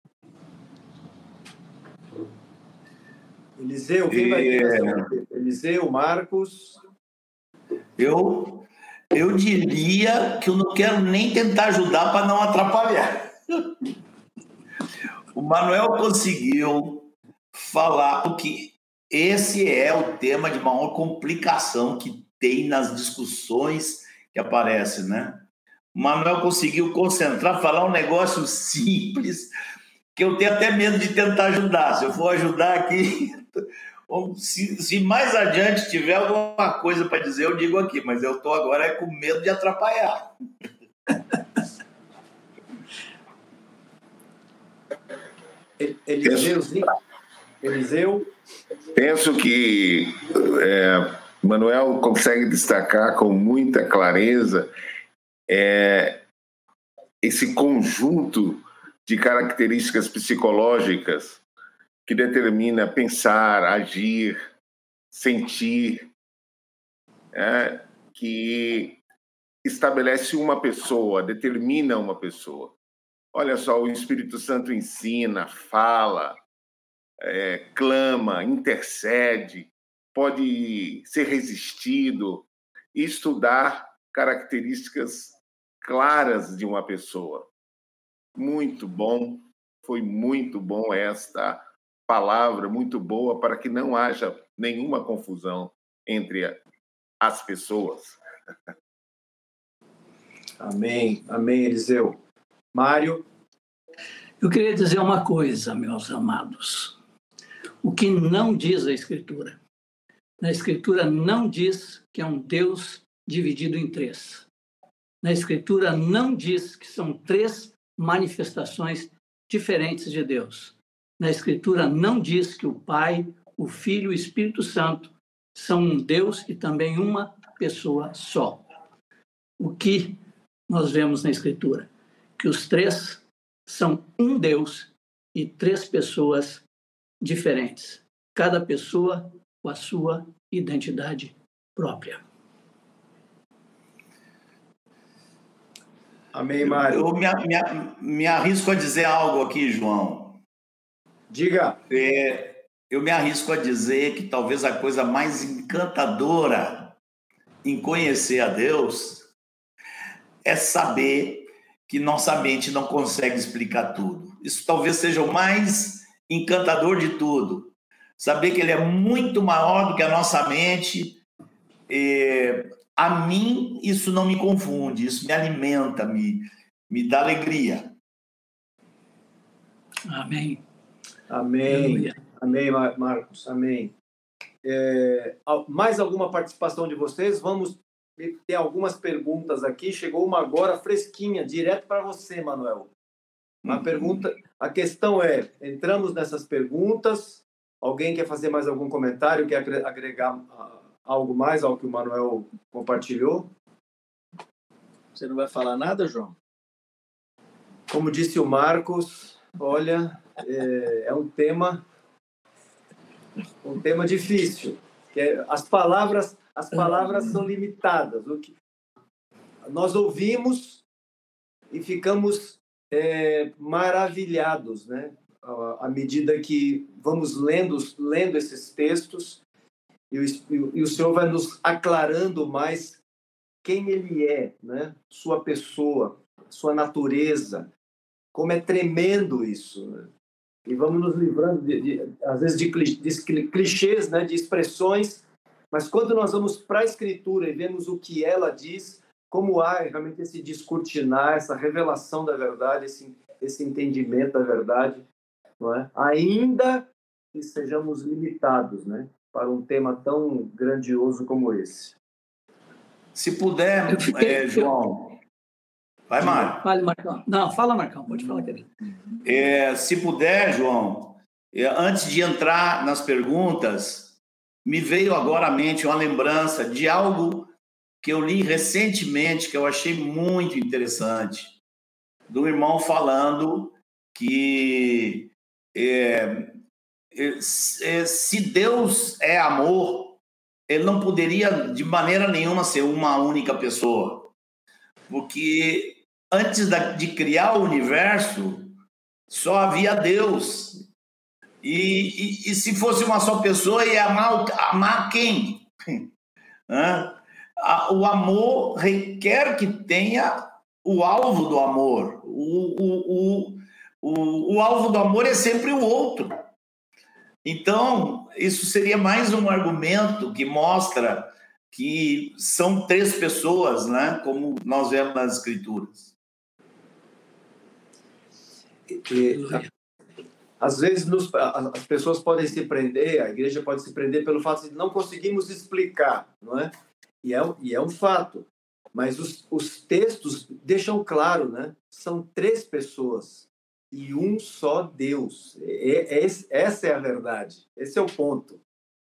Eliseu, quem vai ter Eliseu, Marcos? Eu, eu diria que eu não quero nem tentar ajudar para não atrapalhar. O Manuel conseguiu falar, porque esse é o tema de maior complicação que tem nas discussões que aparecem, né? O Manuel conseguiu concentrar, falar um negócio simples, que eu tenho até medo de tentar ajudar. Se eu for ajudar aqui, se, se mais adiante tiver alguma coisa para dizer, eu digo aqui, mas eu estou agora com medo de atrapalhar. Eliseu, Eliseu? Penso que é, Manuel consegue destacar com muita clareza é, esse conjunto de características psicológicas que determina pensar, agir, sentir, é, que estabelece uma pessoa, determina uma pessoa. Olha só, o Espírito Santo ensina, fala, é, clama, intercede, pode ser resistido, estudar características claras de uma pessoa. Muito bom, foi muito bom esta palavra, muito boa, para que não haja nenhuma confusão entre as pessoas. Amém, amém, Eliseu. Mário? Eu queria dizer uma coisa, meus amados. O que não diz a Escritura? Na Escritura não diz que é um Deus dividido em três. Na Escritura não diz que são três manifestações diferentes de Deus. Na Escritura não diz que o Pai, o Filho e o Espírito Santo são um Deus e também uma pessoa só. O que nós vemos na Escritura? Que os três são um Deus e três pessoas diferentes. Cada pessoa com a sua identidade própria. Amém, Mário. Eu me, me, me, arrisco a dizer algo aqui, João. Diga. É, eu me arrisco a dizer que talvez a coisa mais encantadora em conhecer a Deus é saber que nossa mente não consegue explicar tudo. Isso talvez seja o mais encantador de tudo. Saber que ele é muito maior do que a nossa mente. É, a mim, isso não me confunde, isso me alimenta, me, me dá alegria. Amém. Amém. Amém, Marcos. Amém. É, mais alguma participação de vocês? Vamos ter algumas perguntas aqui. Chegou uma agora fresquinha, direto para você, Manuel. Uma uhum. pergunta. A questão é: entramos nessas perguntas. Alguém quer fazer mais algum comentário? Quer agregar algo mais ao que o Manuel compartilhou? Você não vai falar nada, João? Como disse o Marcos, olha, é, é um tema um tema difícil. Que é, as palavras as palavras são limitadas. O que nós ouvimos e ficamos é, maravilhados, né? À medida que vamos lendo lendo esses textos e o, e o Senhor vai nos aclarando mais quem Ele é, né? Sua pessoa, sua natureza, como é tremendo isso. Né? E vamos nos livrando, de, de, às vezes, de, clichês, né? de expressões, mas quando nós vamos para a Escritura e vemos o que ela diz, como há realmente esse descortinar, essa revelação da verdade, esse, esse entendimento da verdade, não é? ainda que sejamos limitados, né? para um tema tão grandioso como esse. Se puder, é, João. Vai, Mário. Fale, Marcão. Não, fala, Marcão. Pode falar, querido. É, se puder, João, é, antes de entrar nas perguntas, me veio agora à mente uma lembrança de algo que eu li recentemente, que eu achei muito interessante, do irmão falando que é, é, se Deus é amor, ele não poderia de maneira nenhuma ser uma única pessoa. Porque antes de criar o universo, só havia Deus. E, e, e se fosse uma só pessoa, ia amar, amar quem? o amor requer que tenha o alvo do amor. O, o, o, o, alvo do amor é sempre o outro. Então, isso seria mais um argumento que mostra que são três pessoas, né? como nós vemos nas Escrituras. E, às vezes nos, as pessoas podem se prender, a igreja pode se prender pelo fato de não conseguirmos explicar, não é? E é, e é um fato. Mas os, os textos deixam claro, né? São três pessoas e um só Deus. É, essa é a verdade. Esse é o ponto.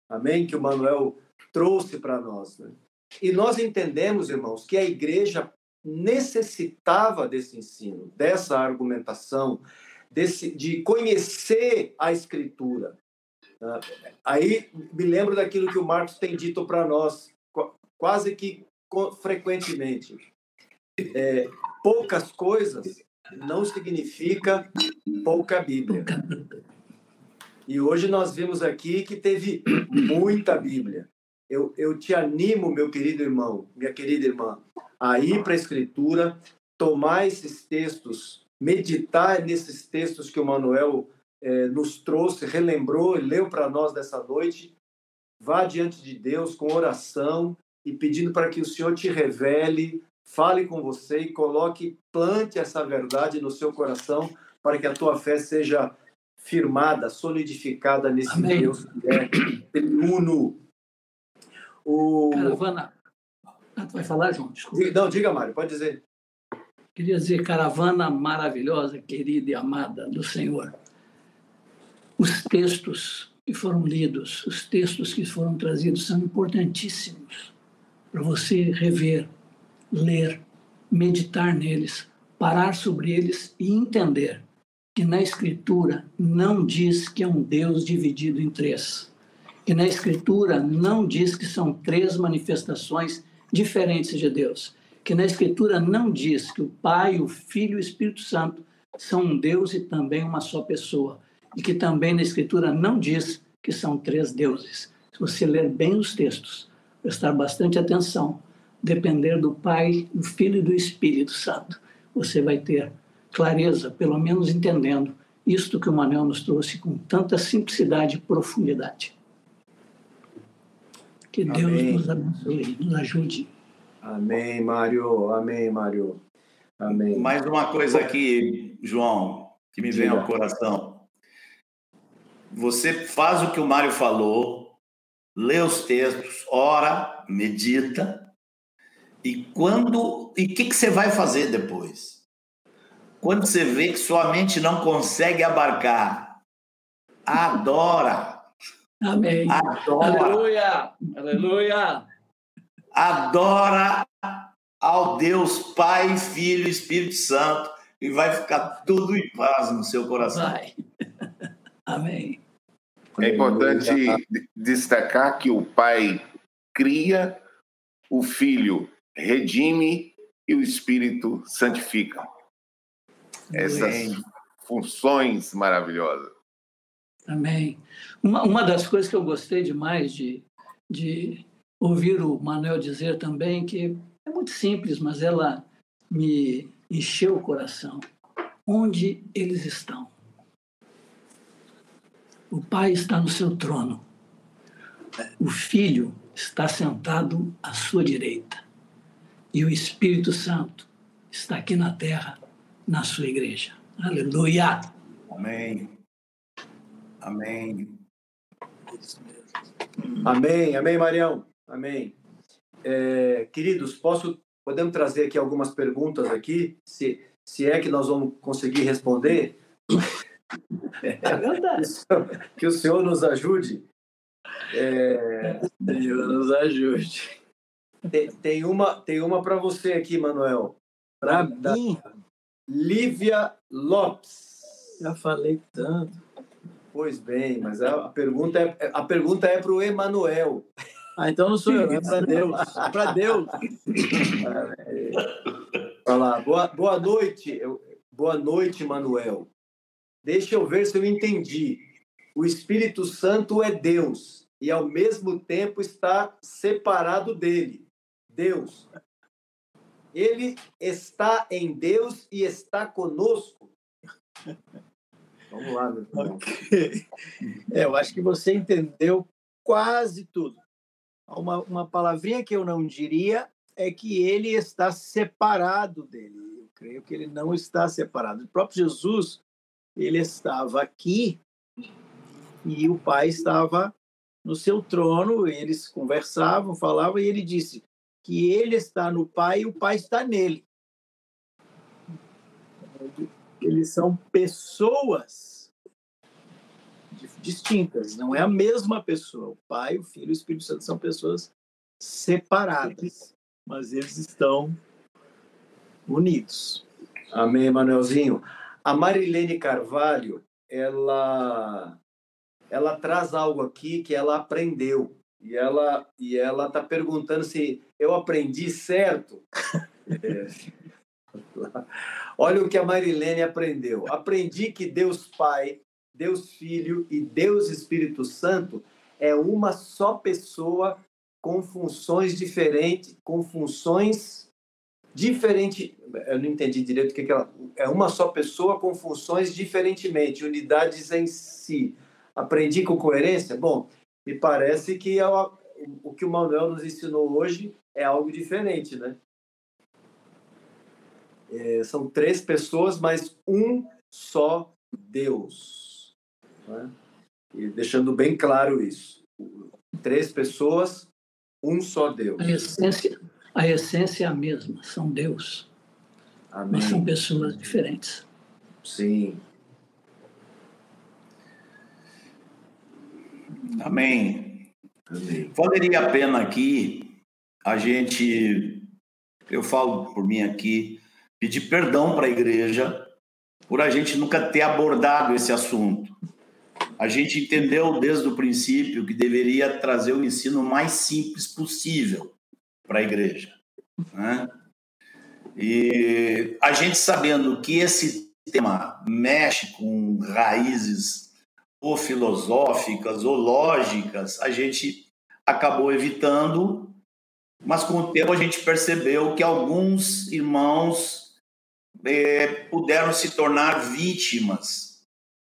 Amém? Que o Manuel trouxe para nós. Né? E nós entendemos, irmãos, que a igreja necessitava desse ensino, dessa argumentação, desse, de conhecer a Escritura. Ah, aí me lembro daquilo que o Marcos tem dito para nós, quase que frequentemente. É, poucas coisas não significa pouca Bíblia. E hoje nós vimos aqui que teve muita Bíblia. Eu, eu te animo, meu querido irmão, minha querida irmã, a ir para a Escritura, tomar esses textos, meditar nesses textos que o Manuel é, nos trouxe, relembrou e leu para nós dessa noite. Vá diante de Deus com oração e pedindo para que o Senhor te revele, fale com você e coloque, plante essa verdade no seu coração para que a tua fé seja firmada, solidificada nesse Amém. Deus que é uno. O... Caravana. Ah, tu vai falar, João? Desculpa. Não, diga, Mário, pode dizer. Queria dizer, caravana maravilhosa, querida e amada do Senhor. Os textos que foram lidos, os textos que foram trazidos são importantíssimos para você rever, ler, meditar neles, parar sobre eles e entender que na Escritura não diz que é um Deus dividido em três, que na Escritura não diz que são três manifestações diferentes de Deus, que na Escritura não diz que o Pai, o Filho e o Espírito Santo são um Deus e também uma só pessoa, e que também na Escritura não diz que são três deuses. Se você ler bem os textos, prestar bastante atenção, depender do Pai, do Filho e do Espírito Santo, você vai ter clareza, pelo menos entendendo isto que o Manuel nos trouxe com tanta simplicidade e profundidade. Que Deus Amém. nos abençoe, nos ajude. Amém, Mário. Amém, Mário. Amém. Mais uma coisa aqui, João, que me vem ao coração. Você faz o que o Mário falou, lê os textos, ora, medita, e quando e o que, que você vai fazer depois? Quando você vê que sua mente não consegue abarcar, adora. Amém. Adora. Aleluia. Aleluia. Adora ao Deus Pai, Filho e Espírito Santo e vai ficar tudo em paz no seu coração. Vai. Amém. É importante destacar que o Pai cria, o Filho redime e o Espírito santifica essas funções maravilhosas. Amém. Uma, uma das coisas que eu gostei demais de, de ouvir o Manuel dizer também, que é muito simples, mas ela me encheu o coração. Onde eles estão? O Pai está no seu trono. O Filho está sentado à sua direita. E o Espírito Santo está aqui na terra na sua igreja. Aleluia. Amém. Amém. Amém, amém, Marião. Amém. É, queridos, posso podemos trazer aqui algumas perguntas aqui, se, se é que nós vamos conseguir responder. É verdade. Que o Senhor nos ajude. É... Senhor nos ajude. Tem, tem uma, tem uma para você aqui, Manuel. Para mim? Lívia Lopes. Já falei tanto. Pois bem, mas a pergunta é, a pergunta é para o Emanuel. Ah, então não sou eu, é para Deus. É para Deus. Olá, boa, boa noite. Boa noite, Manuel. Deixa eu ver se eu entendi. O Espírito Santo é Deus e ao mesmo tempo está separado dele. Deus. Ele está em Deus e está conosco. Vamos lá, irmão. Okay. É, eu acho que você entendeu quase tudo. Uma, uma palavrinha que eu não diria é que ele está separado dele. Eu creio que ele não está separado. O próprio Jesus, ele estava aqui e o Pai estava no seu trono, eles conversavam, falavam, e ele disse: que ele está no Pai e o Pai está nele. Eles são pessoas distintas, não é a mesma pessoa. O Pai, o Filho e o Espírito Santo são pessoas separadas, mas eles estão unidos. Amém, Manuelzinho. A Marilene Carvalho, ela, ela traz algo aqui que ela aprendeu. E ela e ela está perguntando se eu aprendi certo. É. Olha o que a Marilene aprendeu. Aprendi que Deus Pai, Deus Filho e Deus Espírito Santo é uma só pessoa com funções diferentes, com funções diferentes. Eu não entendi direito o que, ela. É uma só pessoa com funções diferentemente, unidades em si. Aprendi com coerência? Bom, me parece que é o, o que o Manuel nos ensinou hoje é algo diferente, né? É, são três pessoas, mas um só Deus. Né? E deixando bem claro isso. Três pessoas, um só Deus. A essência, a essência é a mesma, são Deus. Amém. Mas são pessoas diferentes. Sim. Amém. Amém. Valeria a pena aqui a gente, eu falo por mim aqui, pedir perdão para a igreja por a gente nunca ter abordado esse assunto. A gente entendeu desde o princípio que deveria trazer o ensino mais simples possível para a igreja. Né? E a gente sabendo que esse tema mexe com raízes ou filosóficas ou lógicas, a gente acabou evitando, mas com o tempo a gente percebeu que alguns irmãos é, puderam se tornar vítimas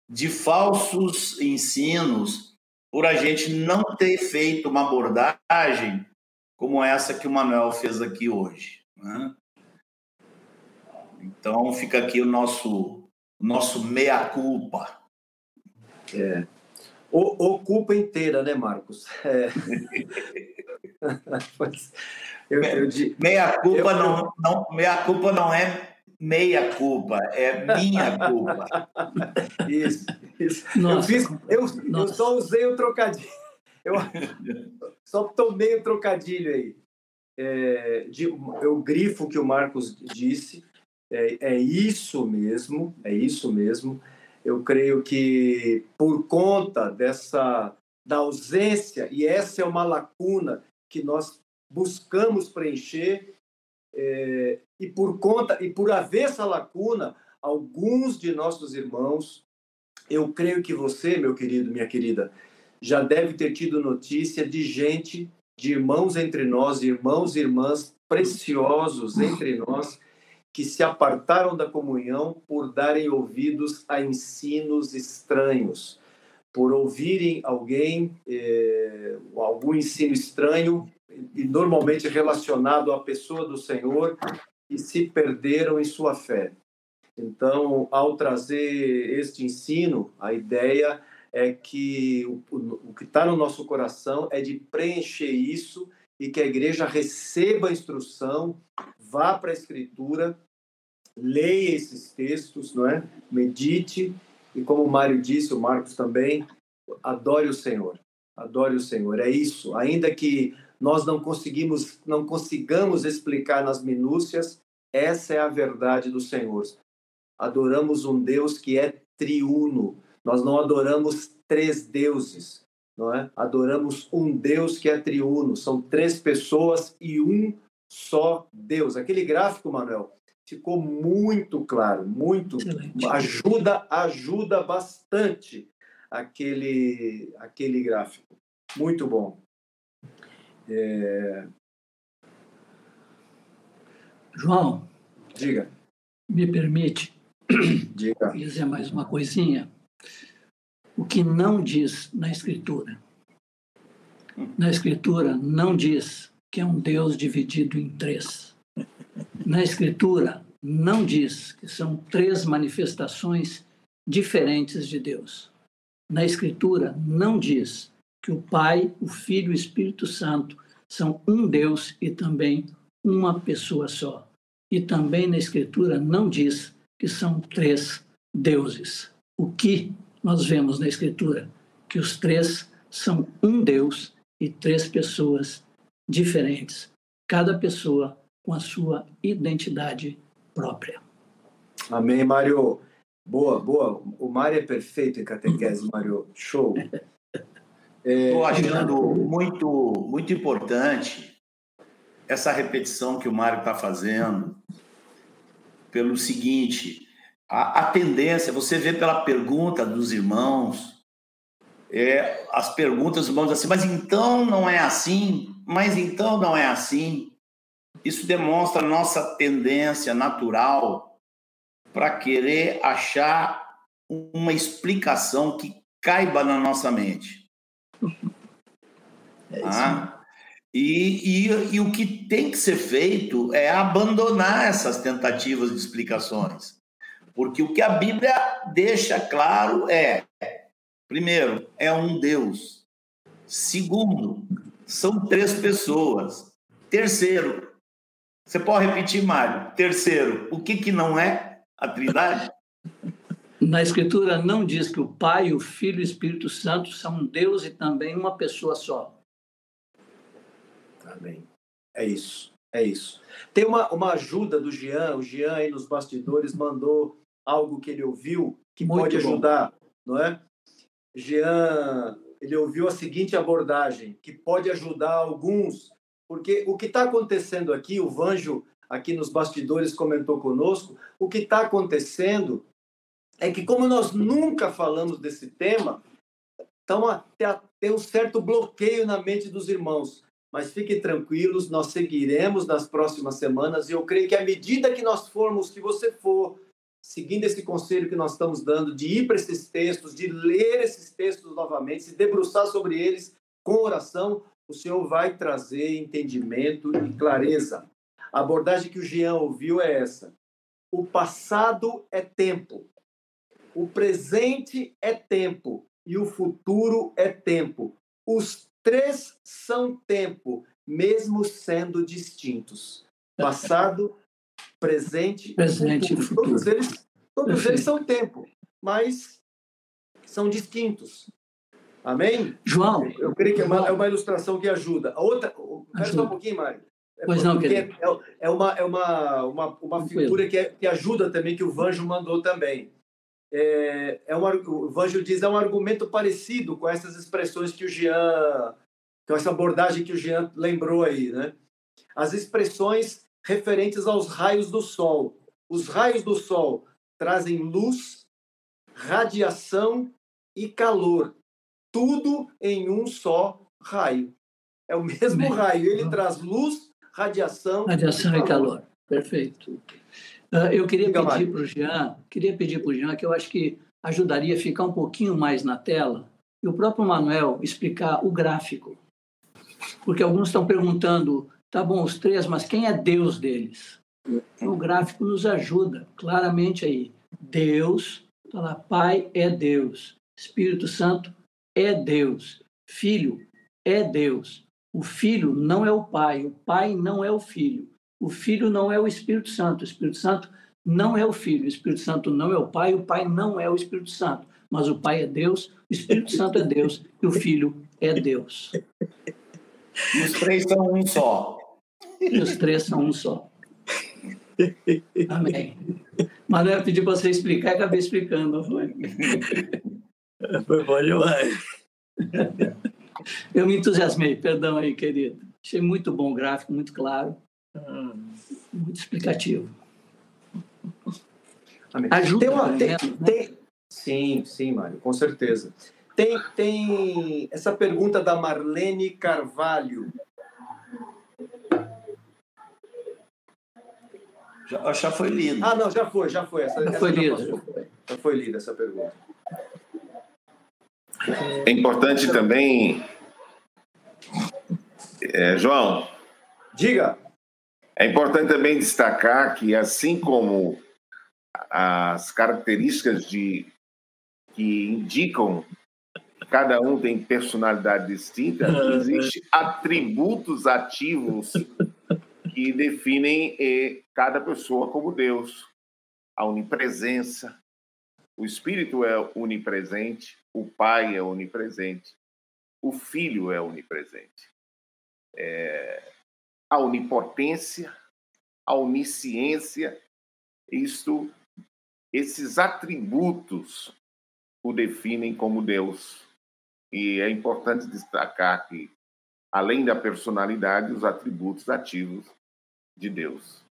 de falsos ensinos por a gente não ter feito uma abordagem como essa que o Manuel fez aqui hoje. Né? Então fica aqui o nosso nosso meia culpa. É. O, o culpa inteira, né, Marcos? É. eu, eu, meia culpa eu, não, não meia culpa não é meia culpa, é minha culpa. Isso, isso. eu, fiz, eu, eu só usei o trocadilho. Eu só tomei o trocadilho aí. É, de, eu grifo que o Marcos disse. É, é isso mesmo, é isso mesmo. Eu creio que por conta dessa da ausência e essa é uma lacuna que nós buscamos preencher é, e por conta e por haver essa lacuna, alguns de nossos irmãos, eu creio que você, meu querido, minha querida, já deve ter tido notícia de gente, de irmãos entre nós, irmãos e irmãs preciosos entre nós, que se apartaram da comunhão por darem ouvidos a ensinos estranhos, por ouvirem alguém, eh, algum ensino estranho e normalmente relacionado à pessoa do Senhor e se perderam em sua fé. Então, ao trazer este ensino, a ideia é que o, o que está no nosso coração é de preencher isso e que a igreja receba a instrução, vá para a Escritura, leia esses textos, não é? medite e, como o Mário disse, o Marcos também, adore o Senhor. Adore o Senhor. É isso. Ainda que nós não conseguimos, não consigamos explicar nas minúcias, essa é a verdade do Senhor. Adoramos um Deus que é triuno. Nós não adoramos três deuses, não é? Adoramos um Deus que é triuno. São três pessoas e um só Deus. Aquele gráfico, Manuel, ficou muito claro, muito Excelente. ajuda ajuda bastante aquele aquele gráfico. Muito bom. É... João. Diga. Me permite Diga. dizer mais uma coisinha. O que não diz na Escritura. Na Escritura não diz que é um Deus dividido em três. Na Escritura não diz que são três manifestações diferentes de Deus. Na Escritura não diz que o Pai, o Filho e o Espírito Santo são um Deus e também uma pessoa só. E também na Escritura não diz que são três deuses. O que nós vemos na Escritura? Que os três são um Deus e três pessoas diferentes, cada pessoa com a sua identidade própria. Amém, Mário. Boa, boa. O Mário é perfeito em catequese, Mário. Show. Estou é... achando muito, muito importante essa repetição que o Mário está fazendo, pelo seguinte: a, a, tendência, você vê pela pergunta dos irmãos, é, as perguntas dos irmãos assim, mas então não é assim, mas então não é assim. Isso demonstra nossa tendência natural para querer achar uma explicação que caiba na nossa mente. É ah, e, e, e o que tem que ser feito é abandonar essas tentativas de explicações. Porque o que a Bíblia deixa claro é: primeiro, é um Deus. Segundo, são três pessoas. Terceiro, você pode repetir, Mário? Terceiro, o que, que não é a Trindade? Na Escritura não diz que o Pai, o Filho e o Espírito Santo são Deus e também uma pessoa só. Amém. É isso, é isso. Tem uma, uma ajuda do Jean, o Jean aí nos bastidores mandou algo que ele ouviu que Muito pode ajudar, bom. não é? Jean, ele ouviu a seguinte abordagem, que pode ajudar alguns, porque o que está acontecendo aqui, o Vanjo aqui nos bastidores comentou conosco, o que está acontecendo é que como nós nunca falamos desse tema, então tem um certo bloqueio na mente dos irmãos. Mas fiquem tranquilos, nós seguiremos nas próximas semanas e eu creio que à medida que nós formos, que você for seguindo esse conselho que nós estamos dando, de ir para esses textos, de ler esses textos novamente, se debruçar sobre eles com oração, o Senhor vai trazer entendimento e clareza. A abordagem que o Jean ouviu é essa: o passado é tempo, o presente é tempo e o futuro é tempo. Os três são tempo, mesmo sendo distintos. Passado, presente, presente futuro. futuro. Todos eles, todos eles são tempo, mas são distintos. Amém? João. Eu creio que é uma, é uma ilustração que ajuda. A outra, espera só um pouquinho, Mário. É pois não, é, é, uma, é uma, uma, uma figura que, é, que ajuda também, que o Vanjo mandou também é, é um, o Vanjo diz é um argumento parecido com essas expressões que o Jean, com essa abordagem que o Jean lembrou aí, né? As expressões referentes aos raios do Sol. Os raios do Sol trazem luz, radiação e calor, tudo em um só raio. É o mesmo Bem, raio, ele então traz luz, radiação, radiação e calor. E calor. Perfeito. Uh, eu queria pedir para o Jean, queria pedir para o Jean que eu acho que ajudaria a ficar um pouquinho mais na tela e o próprio Manuel explicar o gráfico. Porque alguns estão perguntando, tá bom, os três, mas quem é Deus deles? Então, o gráfico nos ajuda claramente aí. Deus, tá lá, Pai é Deus, Espírito Santo é Deus, Filho é Deus. O Filho não é o Pai, o Pai não é o Filho. O Filho não é o Espírito Santo, o Espírito Santo não é o Filho, o Espírito Santo não é o Pai, o Pai não é o Espírito Santo, mas o Pai é Deus, o Espírito Santo é Deus e o Filho é Deus. E os três são um só. E os três são um só. Amém. Manuel pediu para você explicar acabei explicando, foi? Foi bom demais. Eu me entusiasmei, perdão aí, querido. Achei muito bom o gráfico, muito claro. Muito explicativo. Ajuda, tem uma, tem, né? tem, sim, sim, Mário, com certeza. Tem, tem essa pergunta da Marlene Carvalho. Já, já foi lido. Ah, não, já foi, já foi. Essa, já essa foi lido. Já foi lida essa pergunta. É importante também, é, João. Diga. É importante também destacar que, assim como as características de, que indicam cada um tem personalidade distinta, existem atributos ativos que definem eh, cada pessoa como Deus. A onipresença, o Espírito é onipresente, o Pai é onipresente, o Filho é onipresente. É, a onipotência, a onisciência, isto esses atributos o definem como Deus. E é importante destacar que, além da personalidade, os atributos ativos de Deus.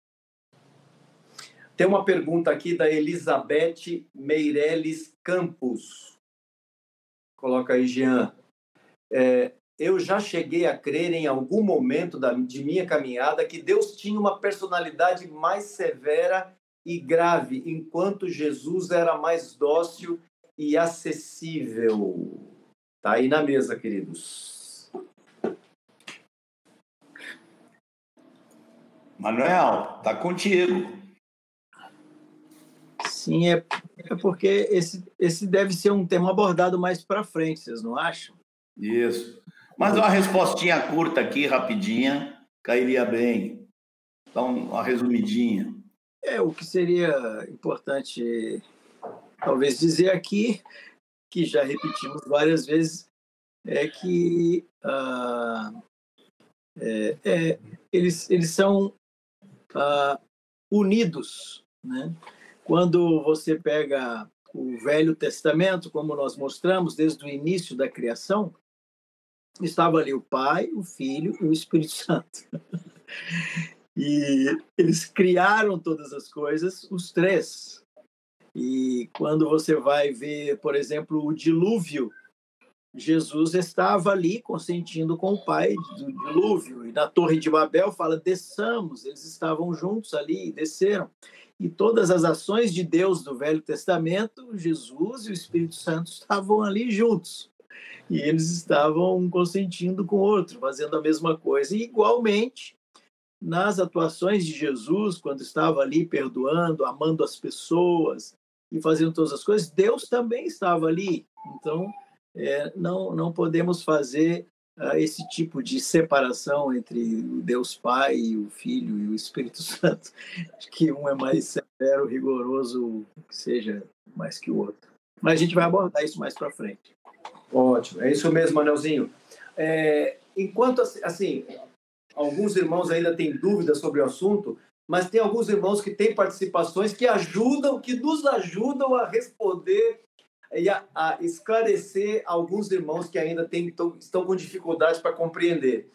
Tem uma pergunta aqui da Elizabeth Meireles Campos. Coloca aí, Jean. É, eu já cheguei a crer em algum momento da, de minha caminhada que Deus tinha uma personalidade mais severa e grave, enquanto Jesus era mais dócil e acessível. Tá aí na mesa, queridos. Manuel, tá contigo. Sim, é, é porque esse, esse deve ser um tema abordado mais para frente, vocês não acham? Isso. Mas uma respostinha curta aqui, rapidinha, cairia bem. Então, uma resumidinha. É, o que seria importante, talvez, dizer aqui, que já repetimos várias vezes, é que ah, é, é, eles, eles são ah, unidos. Né? Quando você pega o Velho Testamento, como nós mostramos desde o início da criação, estava ali o Pai, o Filho e o Espírito Santo. E eles criaram todas as coisas, os três. E quando você vai ver, por exemplo, o dilúvio, Jesus estava ali consentindo com o Pai do dilúvio. E na Torre de Babel fala: desçamos. Eles estavam juntos ali, desceram. E todas as ações de Deus do Velho Testamento, Jesus e o Espírito Santo estavam ali juntos e eles estavam consentindo com o outro, fazendo a mesma coisa. E, igualmente, nas atuações de Jesus, quando estava ali perdoando, amando as pessoas e fazendo todas as coisas, Deus também estava ali. Então, é, não, não podemos fazer esse tipo de separação entre Deus Pai, o Filho e o Espírito Santo, que um é mais severo, rigoroso, seja mais que o outro. Mas a gente vai abordar isso mais para frente. Ótimo, é isso mesmo, Anelzinho. É, enquanto, assim, alguns irmãos ainda têm dúvidas sobre o assunto, mas tem alguns irmãos que têm participações que ajudam, que nos ajudam a responder e a, a esclarecer alguns irmãos que ainda tem, estão com dificuldades para compreender.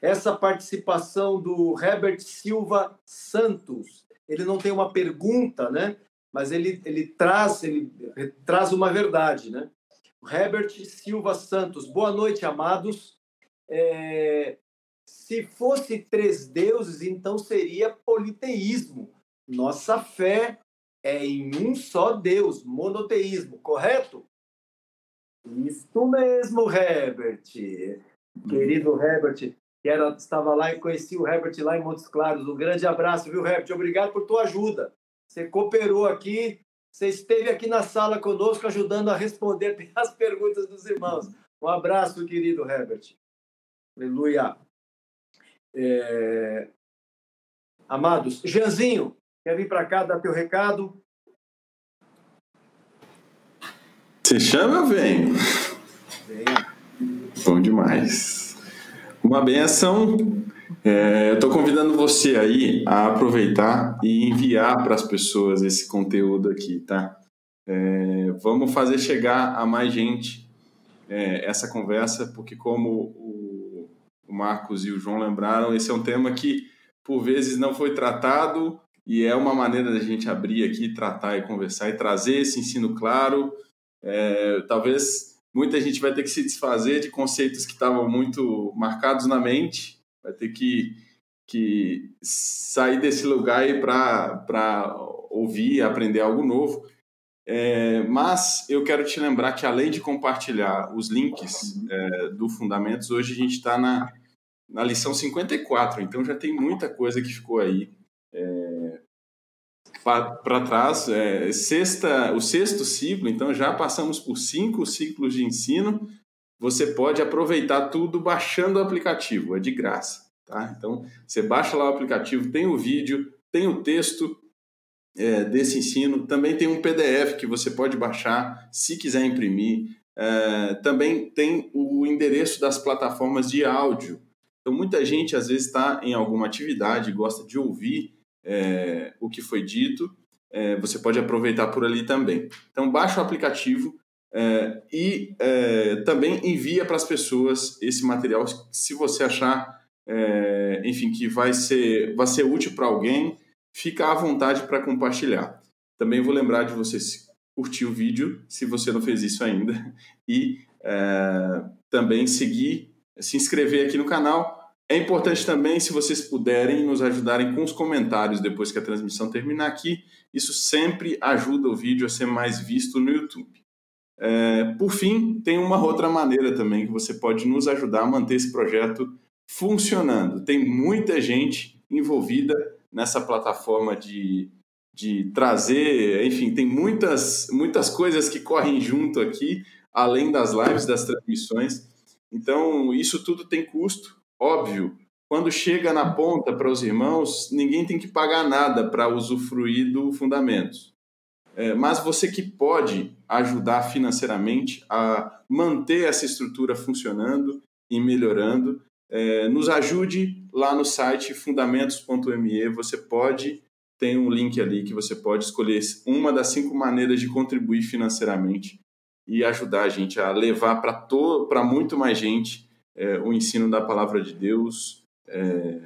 Essa participação do Herbert Silva Santos, ele não tem uma pergunta, né? Mas ele, ele traz ele traz uma verdade, né? Herbert Silva Santos. Boa noite, amados. É, se fosse três deuses, então seria politeísmo. Nossa fé é em um só Deus, monoteísmo, correto? Isso mesmo, Herbert. Querido Herbert, que era, estava lá e conheci o Herbert lá em Montes Claros. Um grande abraço, viu, Herbert? Obrigado por tua ajuda. Você cooperou aqui você esteve aqui na sala conosco ajudando a responder as perguntas dos irmãos. Um abraço, querido Herbert. Aleluia. É... Amados, Janzinho, quer vir para cá dar teu recado? Você chama, eu venho. Bom demais. Uma benção é, eu estou convidando você aí a aproveitar e enviar para as pessoas esse conteúdo aqui, tá? É, vamos fazer chegar a mais gente é, essa conversa, porque como o, o Marcos e o João lembraram, esse é um tema que por vezes não foi tratado e é uma maneira da gente abrir aqui, tratar e conversar e trazer esse ensino claro. É, talvez muita gente vai ter que se desfazer de conceitos que estavam muito marcados na mente vai ter que, que sair desse lugar para ouvir, aprender algo novo. É, mas eu quero te lembrar que além de compartilhar os links é, do Fundamentos, hoje a gente está na, na lição 54, então já tem muita coisa que ficou aí é, para trás. É, sexta, o sexto ciclo, então já passamos por cinco ciclos de ensino você pode aproveitar tudo baixando o aplicativo, é de graça. Tá? Então, você baixa lá o aplicativo, tem o vídeo, tem o texto é, desse ensino, também tem um PDF que você pode baixar se quiser imprimir. É, também tem o endereço das plataformas de áudio. Então, muita gente às vezes está em alguma atividade, gosta de ouvir é, o que foi dito. é, você pode aproveitar por ali também. Então, baixa o aplicativo é, e é, também envia para as pessoas esse material se você achar, é, enfim, que vai ser, vai ser útil para alguém, fica à vontade para compartilhar. Também vou lembrar de você curtir o vídeo, se você não fez isso ainda, e é, também seguir, se inscrever aqui no canal é importante também, se vocês puderem, nos ajudarem com os comentários depois que a transmissão terminar aqui. Isso sempre ajuda o vídeo a ser mais visto no YouTube. É, por fim, tem uma outra maneira também que você pode nos ajudar a manter esse projeto funcionando. Tem muita gente envolvida nessa plataforma de, de trazer, enfim, tem muitas, muitas coisas que correm junto aqui, além das lives, das transmissões. Então, isso tudo tem custo Óbvio, quando chega na ponta para os irmãos, ninguém tem que pagar nada para usufruir do Fundamentos. É, mas você que pode ajudar financeiramente a manter essa estrutura funcionando e melhorando, é, nos ajude lá no site fundamentos.me. Você pode, tem um link ali que você pode escolher uma das cinco maneiras de contribuir financeiramente e ajudar a gente a levar para muito mais gente é, o ensino da palavra de Deus, é,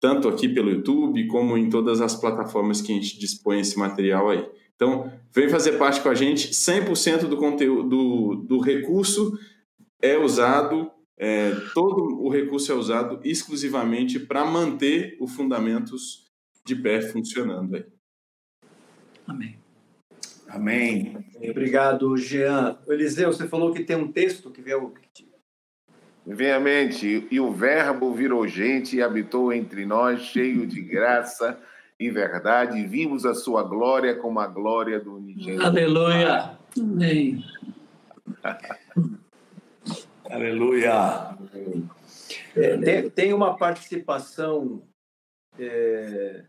tanto aqui pelo YouTube como em todas as plataformas que a gente dispõe esse material aí. Então, vem fazer parte com a gente. 100% do conteúdo, do, do recurso é usado, é, todo o recurso é usado exclusivamente para manter o Fundamentos de pé funcionando aí. Amém. Amém. Obrigado, Jean. Eliseu, você falou que tem um texto que veio Vem à mente, e o Verbo virou gente e habitou entre nós, cheio de graça e verdade, e vimos a sua glória como a glória do unigênito. Aleluia! Amém. Aleluia! É, tem, tem, uma participação, é,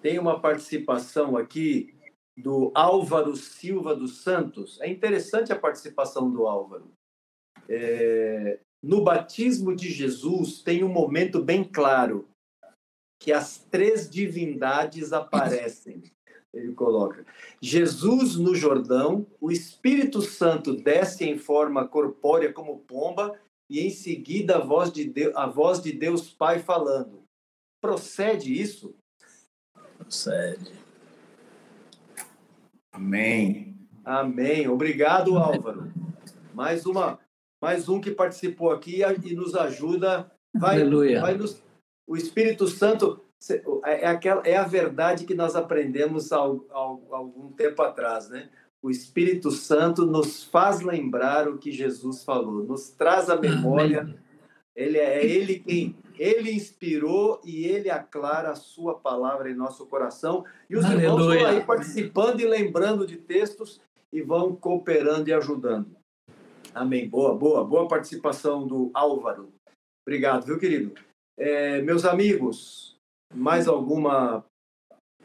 tem uma participação aqui do Álvaro Silva dos Santos. É interessante a participação do Álvaro. É, no batismo de Jesus tem um momento bem claro que as três divindades aparecem. Ele coloca: Jesus no Jordão, o Espírito Santo desce em forma corpórea como pomba e em seguida a voz de Deus, a voz de Deus Pai falando. Procede isso? Procede. Amém. Amém. Obrigado, Álvaro. Mais uma mais um que participou aqui e nos ajuda. Vai, Aleluia. Vai nos, o Espírito Santo é, é, aquela, é a verdade que nós aprendemos há, algum tempo atrás, né? O Espírito Santo nos faz lembrar o que Jesus falou, nos traz a memória. Ele é, é ele quem ele inspirou e ele aclara a sua palavra em nosso coração. E os Aleluia. irmãos estão aí participando e lembrando de textos e vão cooperando e ajudando. Amém. Boa, boa, boa participação do Álvaro. Obrigado, viu, querido? É, meus amigos, mais alguma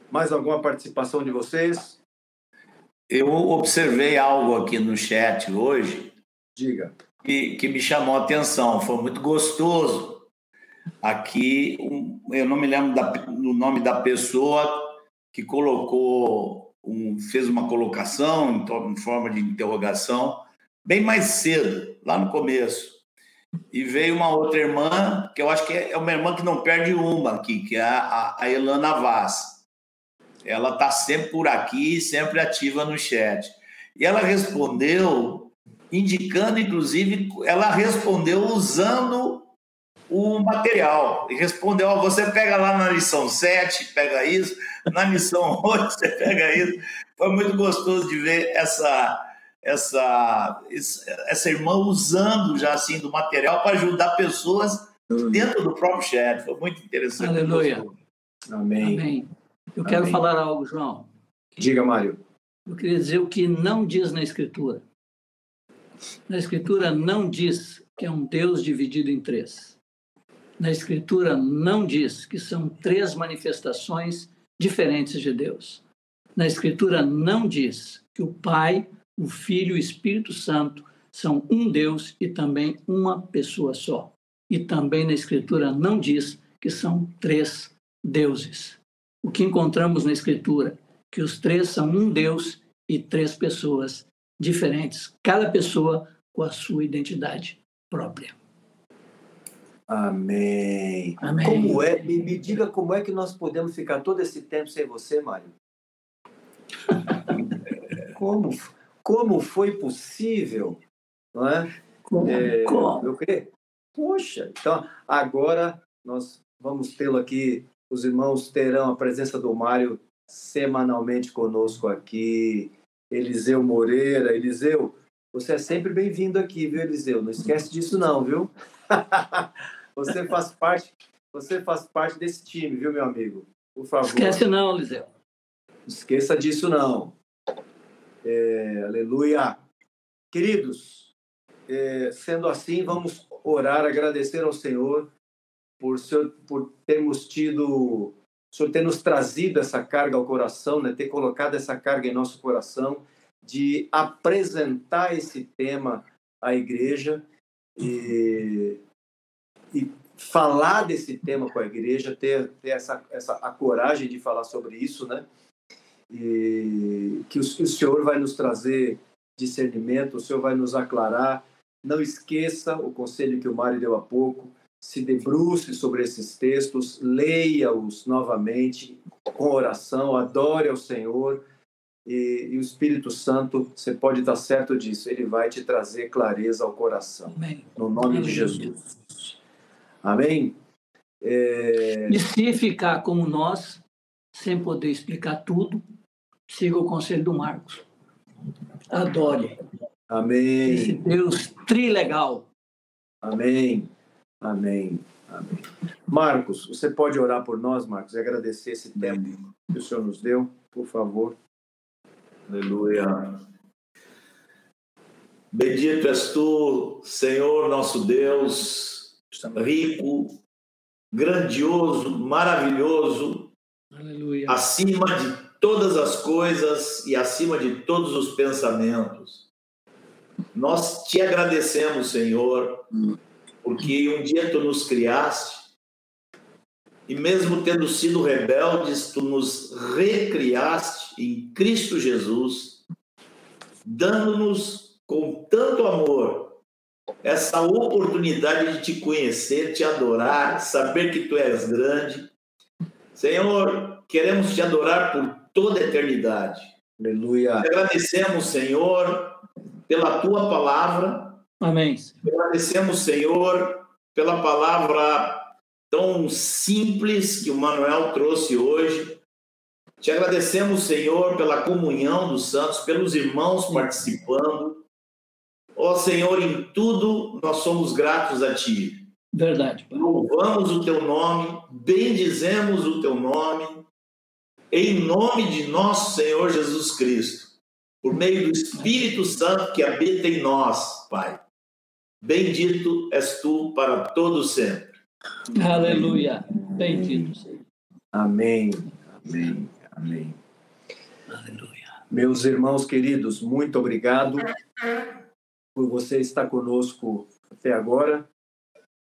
mais alguma participação de vocês? Eu observei algo aqui no chat hoje. Diga. Que, que me chamou a atenção. Foi muito gostoso. Aqui, um, eu não me lembro da, do nome da pessoa que colocou, um, fez uma colocação em, em forma de interrogação bem mais cedo, lá no começo. E veio uma outra irmã, que eu acho que é uma irmã que não perde uma aqui, que é a, a Elana Vaz. Ela está sempre por aqui, sempre ativa no chat. E ela respondeu, indicando, inclusive, ela respondeu usando o material. E respondeu: oh, você pega lá na lição 7, pega isso, na lição 8, você pega isso. Foi muito gostoso de ver essa essa, essa irmã usando já assim do material para ajudar pessoas dentro do próprio chat. Foi muito interessante. Aleluia. Amém. Amém. Eu quero Amém. falar algo, João. Diga, Mário. Eu queria dizer o que não diz na Escritura. Na Escritura não diz que é um Deus dividido em três. Na Escritura não diz que são três manifestações diferentes de Deus. Na Escritura não diz que o Pai, o Filho e o Espírito Santo são um Deus e também uma pessoa só. E também na Escritura não diz que são três deuses. O que encontramos na Escritura que os três são um Deus e três pessoas diferentes, cada pessoa com a sua identidade própria. Amém. Amém. Como é? Me, me diga como é que nós podemos ficar todo esse tempo sem você, Mário? Como, como foi possível? Não é? Como? É, Como? eu creio. Poxa, então agora nós vamos tê-lo aqui. Os irmãos terão a presença do Mário semanalmente conosco aqui. Eliseu Moreira. Eliseu, você é sempre bem-vindo aqui, viu, Eliseu? Não esquece disso não, viu? você faz parte, você faz parte desse time, viu, meu amigo? Por favor. Esquece não, Liseu. Não esqueça disso não. É, aleluia. Queridos, é, sendo assim, vamos orar, agradecer ao Senhor por, seu, por termos tido, o Senhor ter nos trazido essa carga ao coração, né, ter colocado essa carga em nosso coração, de apresentar esse tema à igreja e, e falar desse tema com a igreja, ter, ter essa, essa, a coragem de falar sobre isso, né? E que o, o Senhor vai nos trazer discernimento, o Senhor vai nos aclarar. Não esqueça o conselho que o Mário deu há pouco, se debruce sobre esses textos, leia-os novamente com oração, adore ao Senhor e, e, o Espírito Santo, você pode estar certo disso, ele vai te trazer clareza ao coração. Amém. No nome de Jesus. Amém? É... E se ficar como nós, sem poder explicar tudo, siga o conselho do Marcos. Adore. Amém. Esse Deus trilegal. Amém. Amém. Amém. Marcos, você pode orar por nós, Marcos, e agradecer esse tempo que o Senhor nos deu, por favor. Aleluia. Bendito és tu, Senhor nosso Deus, rico, grandioso, maravilhoso, Aleluia. acima de todas as coisas e acima de todos os pensamentos. Nós te agradecemos, Senhor, porque um dia tu nos criaste e mesmo tendo sido rebeldes, tu nos recriaste em Cristo Jesus, dando-nos com tanto amor essa oportunidade de te conhecer, te adorar, saber que tu és grande. Senhor, queremos te adorar por toda a eternidade. Aleluia. Te agradecemos, Senhor, pela tua palavra. Amém. Te agradecemos, Senhor, pela palavra tão simples que o Manuel trouxe hoje. Te agradecemos, Senhor, pela comunhão dos santos, pelos irmãos participando. Ó Senhor, em tudo nós somos gratos a Ti. Verdade. Pai. Louvamos o Teu nome, bendizemos o Teu nome, em nome de nosso Senhor Jesus Cristo, por meio do Espírito Santo que habita em nós, Pai. Bendito és Tu para todo sempre. Aleluia. Bendito seja. Amém. Amém. Amém. Aleluia. Meus irmãos queridos, muito obrigado por você estar conosco até agora.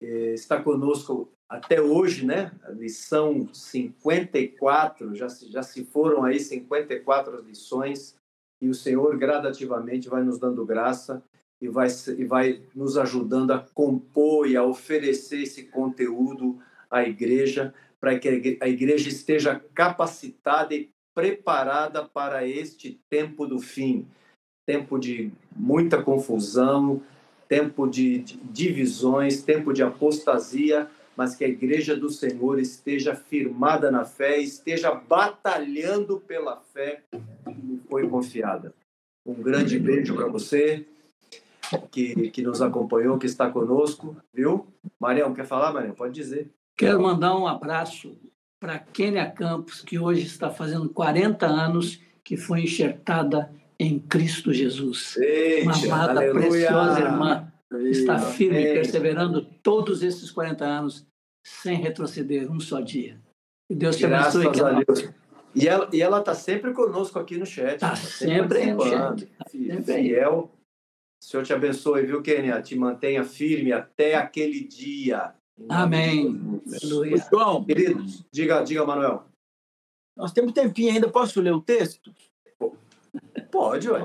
Eh, Está conosco até hoje, né? Lição 54, já se, já se foram aí 54 lições e o Senhor gradativamente vai nos dando graça e vai, e vai nos ajudando a compor e a oferecer esse conteúdo à igreja, para que a igre- a igreja esteja capacitada e preparada para este tempo do fim tempo de muita confusão, tempo de divisões, tempo de apostasia, mas que a igreja do Senhor esteja firmada na fé, esteja batalhando pela fé que lhe foi confiada. Um grande beijo para você que, que nos acompanhou, que está conosco, viu? Marião, quer falar, Marião? Pode dizer. Quero mandar um abraço para Kênia Campos, que hoje está fazendo 40 anos que foi enxertada em Cristo Jesus. Uma Eita, amada, aleluia. preciosa irmã, está firme, Amém. perseverando todos esses 40 anos, sem retroceder um só dia. Que Deus te Graças abençoe. a querida. Deus. E ela e ela está sempre conosco aqui no chat. Tá Tá sempre no chat. Tá aí. Fiel. O Senhor te abençoe, viu, Kênia? Te mantenha firme até aquele dia. Amém. Aleluia. João, Queridos, diga, diga, Manuel. Nós temos tempinho ainda, posso ler o texto? Pode, ué.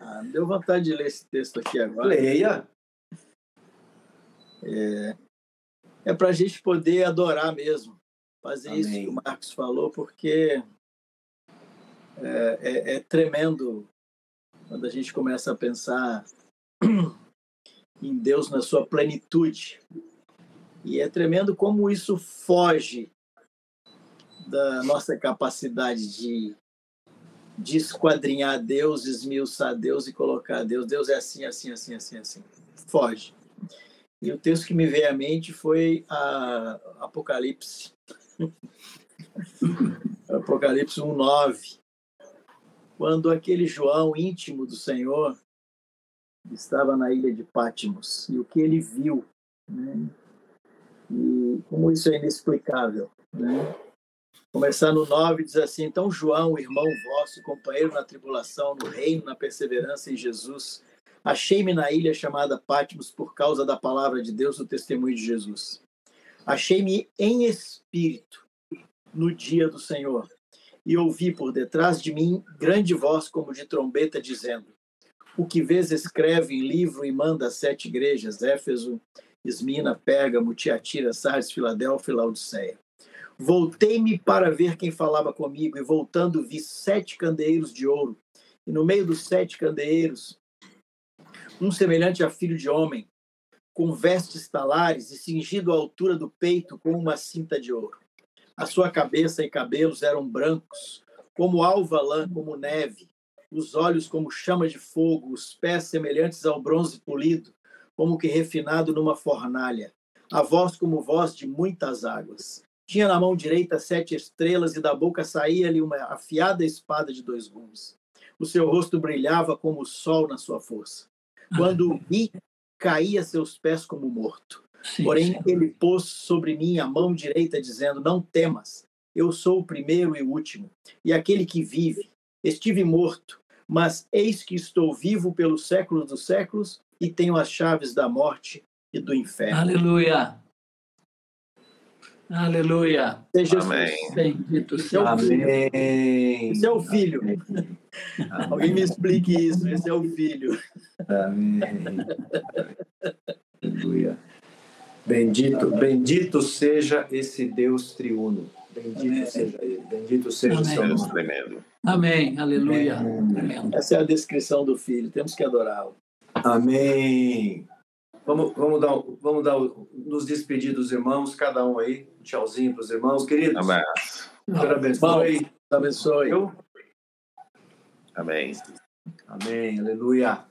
Ah, me deu vontade de ler esse texto aqui agora. Leia. É, é para a gente poder adorar mesmo, fazer isso Amém. que o Marcos falou, porque é, é- é tremendo quando a gente começa a pensar em Deus na sua plenitude. E é tremendo como isso foge da nossa capacidade de, de esquadrinhar Deus, esmiuçar Deus e colocar Deus. Deus é assim, assim, assim, assim, assim. Foge. E o texto que me veio à mente foi a Apocalipse. Apocalipse 1:9. Quando aquele João íntimo do Senhor estava na ilha de Patmos e o que ele viu, né? E como isso é inexplicável, né? Começar no 9 diz assim: Então João, irmão vosso, companheiro na tribulação, no reino, na perseverança em Jesus, Achei-me na ilha chamada Patmos por causa da palavra de Deus, do testemunho de Jesus. Achei-me em espírito no dia do Senhor e ouvi por detrás de mim grande voz como de trombeta dizendo: O que vês escreve em livro e manda às sete igrejas: Éfeso, Esmina, Pérgamo, Tiatira, Sardes, Filadélfia e Laodiceia. Voltei-me para ver quem falava comigo e voltando vi sete candeeiros de ouro e no meio dos sete candeeiros um semelhante a filho de homem, com vestes talares e cingido à altura do peito com uma cinta de ouro. A sua cabeça e cabelos eram brancos, como alva lã, como neve, os olhos como chama de fogo, os pés semelhantes ao bronze polido, como que refinado numa fornalha, a voz como voz de muitas águas. Tinha na mão direita sete estrelas e da boca saía-lhe uma afiada espada de dois gumes. O seu rosto brilhava como o sol na sua força. Quando vi, caí a seus pés como morto. Sim, Porém, sim. ele pôs sobre mim a mão direita, dizendo: Não temas, eu sou o primeiro e o último, e aquele que vive. Estive morto, mas eis que estou vivo pelos séculos dos séculos e tenho as chaves da morte e do inferno. Aleluia. Aleluia. Seja Amém. Bendito seja. Amém. Esse é o filho. Alguém me explique isso. Esse é o filho. Amém. Aleluia. Bendito, bendito seja esse Deus triuno. Bendito Amém. seja ele. Bendito seja o seu Amém. Nome. tremendo. Amém. Aleluia. Amém. Tremendo. Essa é a descrição do filho. Temos que adorá-lo. Amém. Vamos, vamos dar, vamos dar, nos despedir dos irmãos, cada um aí. Um tchauzinho para os irmãos. Queridos. Deus abençoe. Abençoe. Amém. Amém. Aleluia.